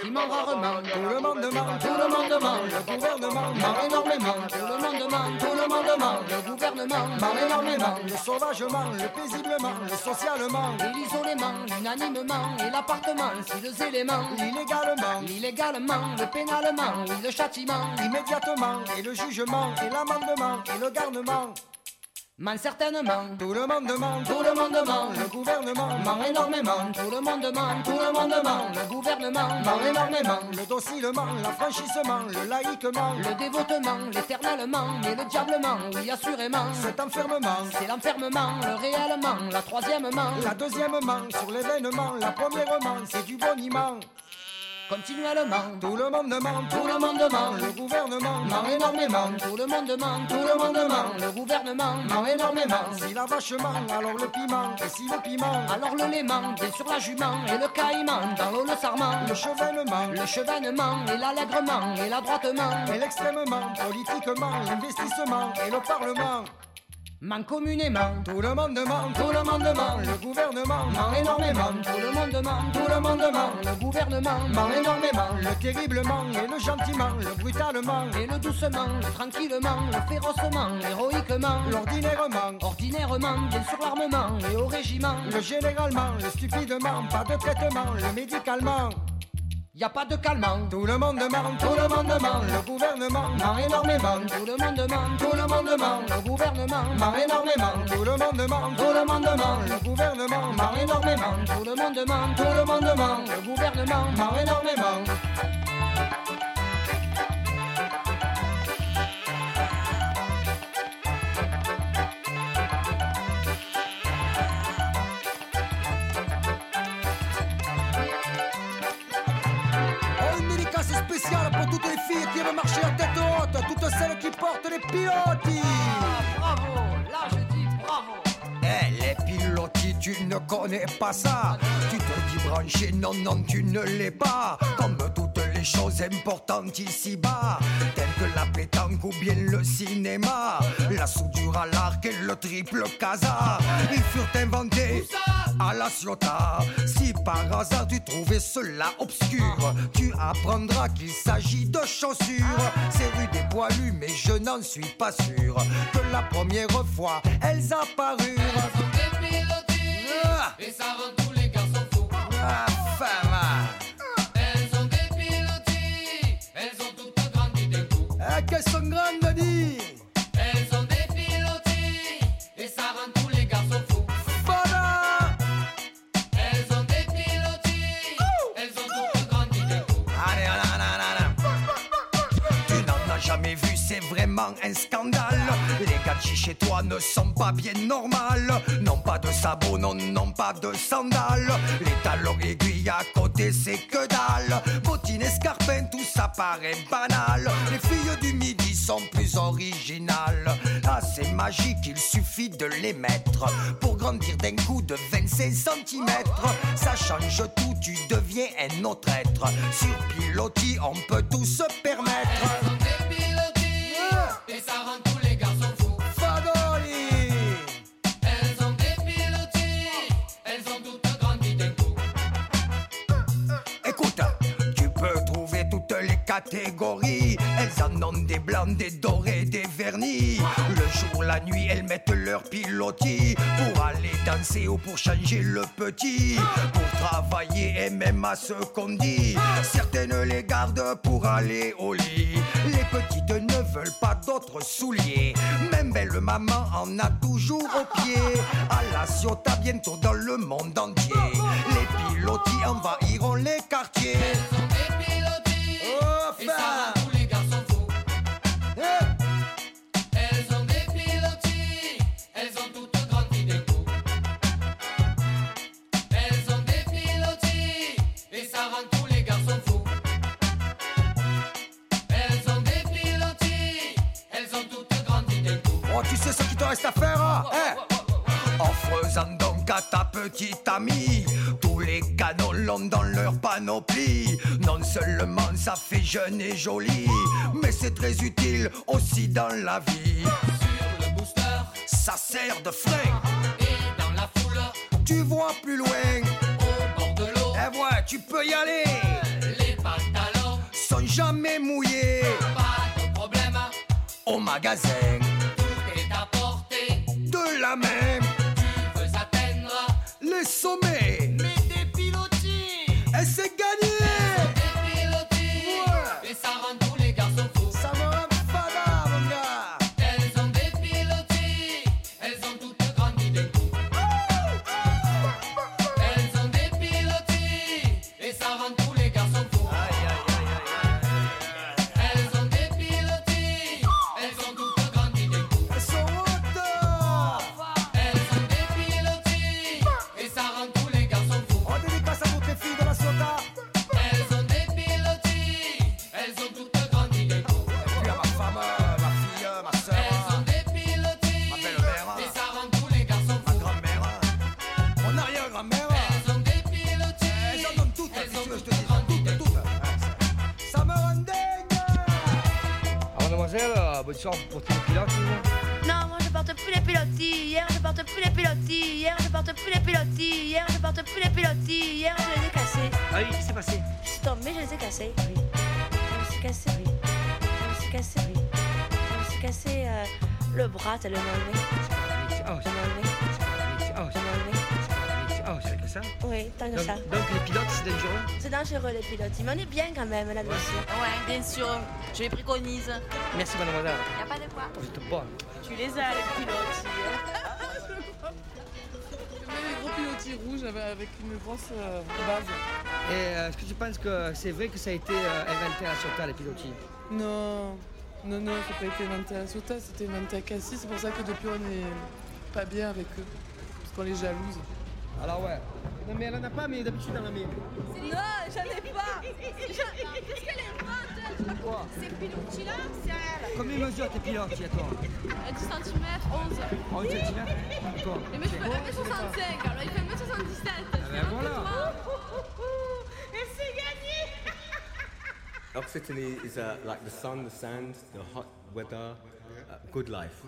qui ment rarement. Tout le monde ment, tout le monde ment, le gouvernement ment énormément. Tout le monde ment, tout le monde ment, le gouvernement ment énormément. Le sauvagement, le paisiblement, le socialement, l'isolement, l'unanimement, et l'appartement, si éléments, l'illégalement, l'illégalement, le pénalement, oui, le châtiment, immédiatement, et le jugement, et l'amendement, et le garnement. Ment certainement, tout le monde ment, tout le monde ment, le gouvernement ment énormément, tout le monde ment, tout le monde ment, le gouvernement ment énormément, le docilement, l'affranchissement, le laïquement, le dévotement, l'éternellement, et le diablement, oui assurément, cet enfermement, c'est l'enfermement, le réellement, la troisièmement, la deuxièmement, sur l'événement, la premièrement, c'est du boniment. Continuellement, tout le monde ment, tout le monde ment, le gouvernement ment énormément, tout le monde ment, tout le monde ment, le gouvernement ment énormément. Si la vache ment, alors le piment, et si le piment, alors le léman, bien sûr la jument et le caïman, dans l'eau le sarment, le chevènement, le chevènement et l'allègrement et l'adroitement. Et l'extrêmement, politiquement, l'investissement et le parlement. Ment communément, tout le monde ment, tout le monde ment, le gouvernement ment énormément, tout le monde ment, tout le monde ment, le gouvernement ment énormément, le terriblement et le gentiment, le brutalement et le doucement, le tranquillement, le férocement, l'héroïquement, l'ordinairement, ordinairement, bien sûr l'armement et au régiment, le généralement, le stupidement, pas de traitement, le médicalement. Y a pas de calmant. Tout le monde ment, tout le monde ment, le gouvernement ment énormément. Tout le monde ment, tout le monde ment, le gouvernement ment énormément. Tout le monde ment, tout le monde ment, le gouvernement ment énormément. Tout le monde ment, Tout le monde ment, le gouvernement ment énormément. Filles qui veulent marcher à tête haute, toutes celles qui portent les pilotis. Bravo, là je dis bravo. Eh, les pilotis, tu ne connais pas ça. Tu te dis branché, non, non, tu ne l'es pas. Comme toutes les choses importantes ici-bas, telles que la pétanque ou bien le cinéma, la soudure à l'arc et le triple casa. Ils furent inventés à la Ciotat. Si par hasard tu trouvais cela obscur, tu apprendras qu'il s'agit de chaussures. C'est rue des poilus, mais je n'en suis pas sûr que la première fois elles apparurent. Ah. Et ça rend tous les garçons fous. Ah, femme. Coup. Qu'elles sont grandes, dis Elles ont des pilotis, et ça rend tous les garçons fous. Voilà Elles ont des pilotis, elles ont toutes grandi d'un coup. Allez, allez. Tu n'en as jamais vu, c'est vraiment un scandale. Chez toi ne sont pas bien normales. Non pas de sabots, non, non pas de sandales. Les talons aiguilles à côté, c'est que dalle. Bottines, escarpins, tout ça paraît banal. Les filles du midi sont plus originales. Ah, c'est magique, il suffit de les mettre pour grandir d'un coup de 25 cm. Ça change tout, tu deviens un autre être. Sur pilotis, on peut tout se permettre. Catégories. Elles en ont des blancs, des dorés, des vernis. Le jour, la nuit, elles mettent leur pilotis pour aller danser ou pour changer le petit. Pour travailler et même à ce qu'on dit. Certaines les gardent pour aller au lit. Les petites ne veulent pas d'autres souliers. Même belle maman en a toujours au pied. À la Ciotat, bientôt dans le monde entier. Les pilotis envahiront les quartiers. Et ça rend tous les garçons fous. Eh, Elles ont des pilotis, elles ont toutes grandi d'un coup. Elles ont des pilotis, et ça rend tous les garçons fous. Elles ont des pilotis, elles ont toutes grandi d'un coup. Oh, tu sais ce qu'il te reste à faire, à ta amie tous les canons l'ont dans leur panoplie. Non seulement ça fait jeune et joli, mais c'est très utile aussi dans la vie. Sur le booster, Ça sert de frein, et dans la foule, tu vois plus loin. au bord de l'eau, Eh ouais, tu peux y aller, les pantalons, sont jamais mouillés. pas de problème, Au magasin, pilotis. Bonne pour pilotes. Non, moi je porte plus les pilotis. Hier je porte plus les pilotis. Hier je porte plus les pilotis. Hier je porte plus les pilotis. Hier je les ai cassés. Ah oui, qu'est-ce qui s'est passé? Je suis tombée, je les ai cassés. Oui. Je me suis cassé, oui. Je me suis cassé, oui. Je me suis cassé euh, le bras. Oh, Je m'enlevé. oh, Je m'enlevé. oh, c'est avec ça. Oui, tant que donc, ça. donc les pilotes, c'est dangereux C'est dangereux les pilotes, mais on est bien quand même là-dessus. Ouais, bien sûr, je les préconise. Merci, mademoiselle. Y a pas de quoi. Vous êtes bonne. Tu les as, les pilotes. Même les gros pilotis rouges avec- une grosse euh, base. Et euh, est-ce que tu penses que c'est vrai que ça a été euh, inventé à Ciotat, les pilotis Non, non, non, ça n'a pas été inventé à Sota, c'était inventé à Cassis. C'est pour ça que depuis, on n'est pas bien avec eux. Parce qu'on les jalouse. Alors ouais. Non mais elle en a pas, mais d'habitude elle en a mis. Non, j'en ai pas. Qu'est-ce qu'elle invente Quoi Ces pilotis-là, c'est elle. Combien mesure tes pilotes, à toi 10 cm, 11. 11 cm D'accord. Mais moi, je fais 1m65, alors il fait 1m77. Ah ben voilà. Et c'est gagné Occitanie is uh, like the sun, the sand, the hot weather, uh, good life.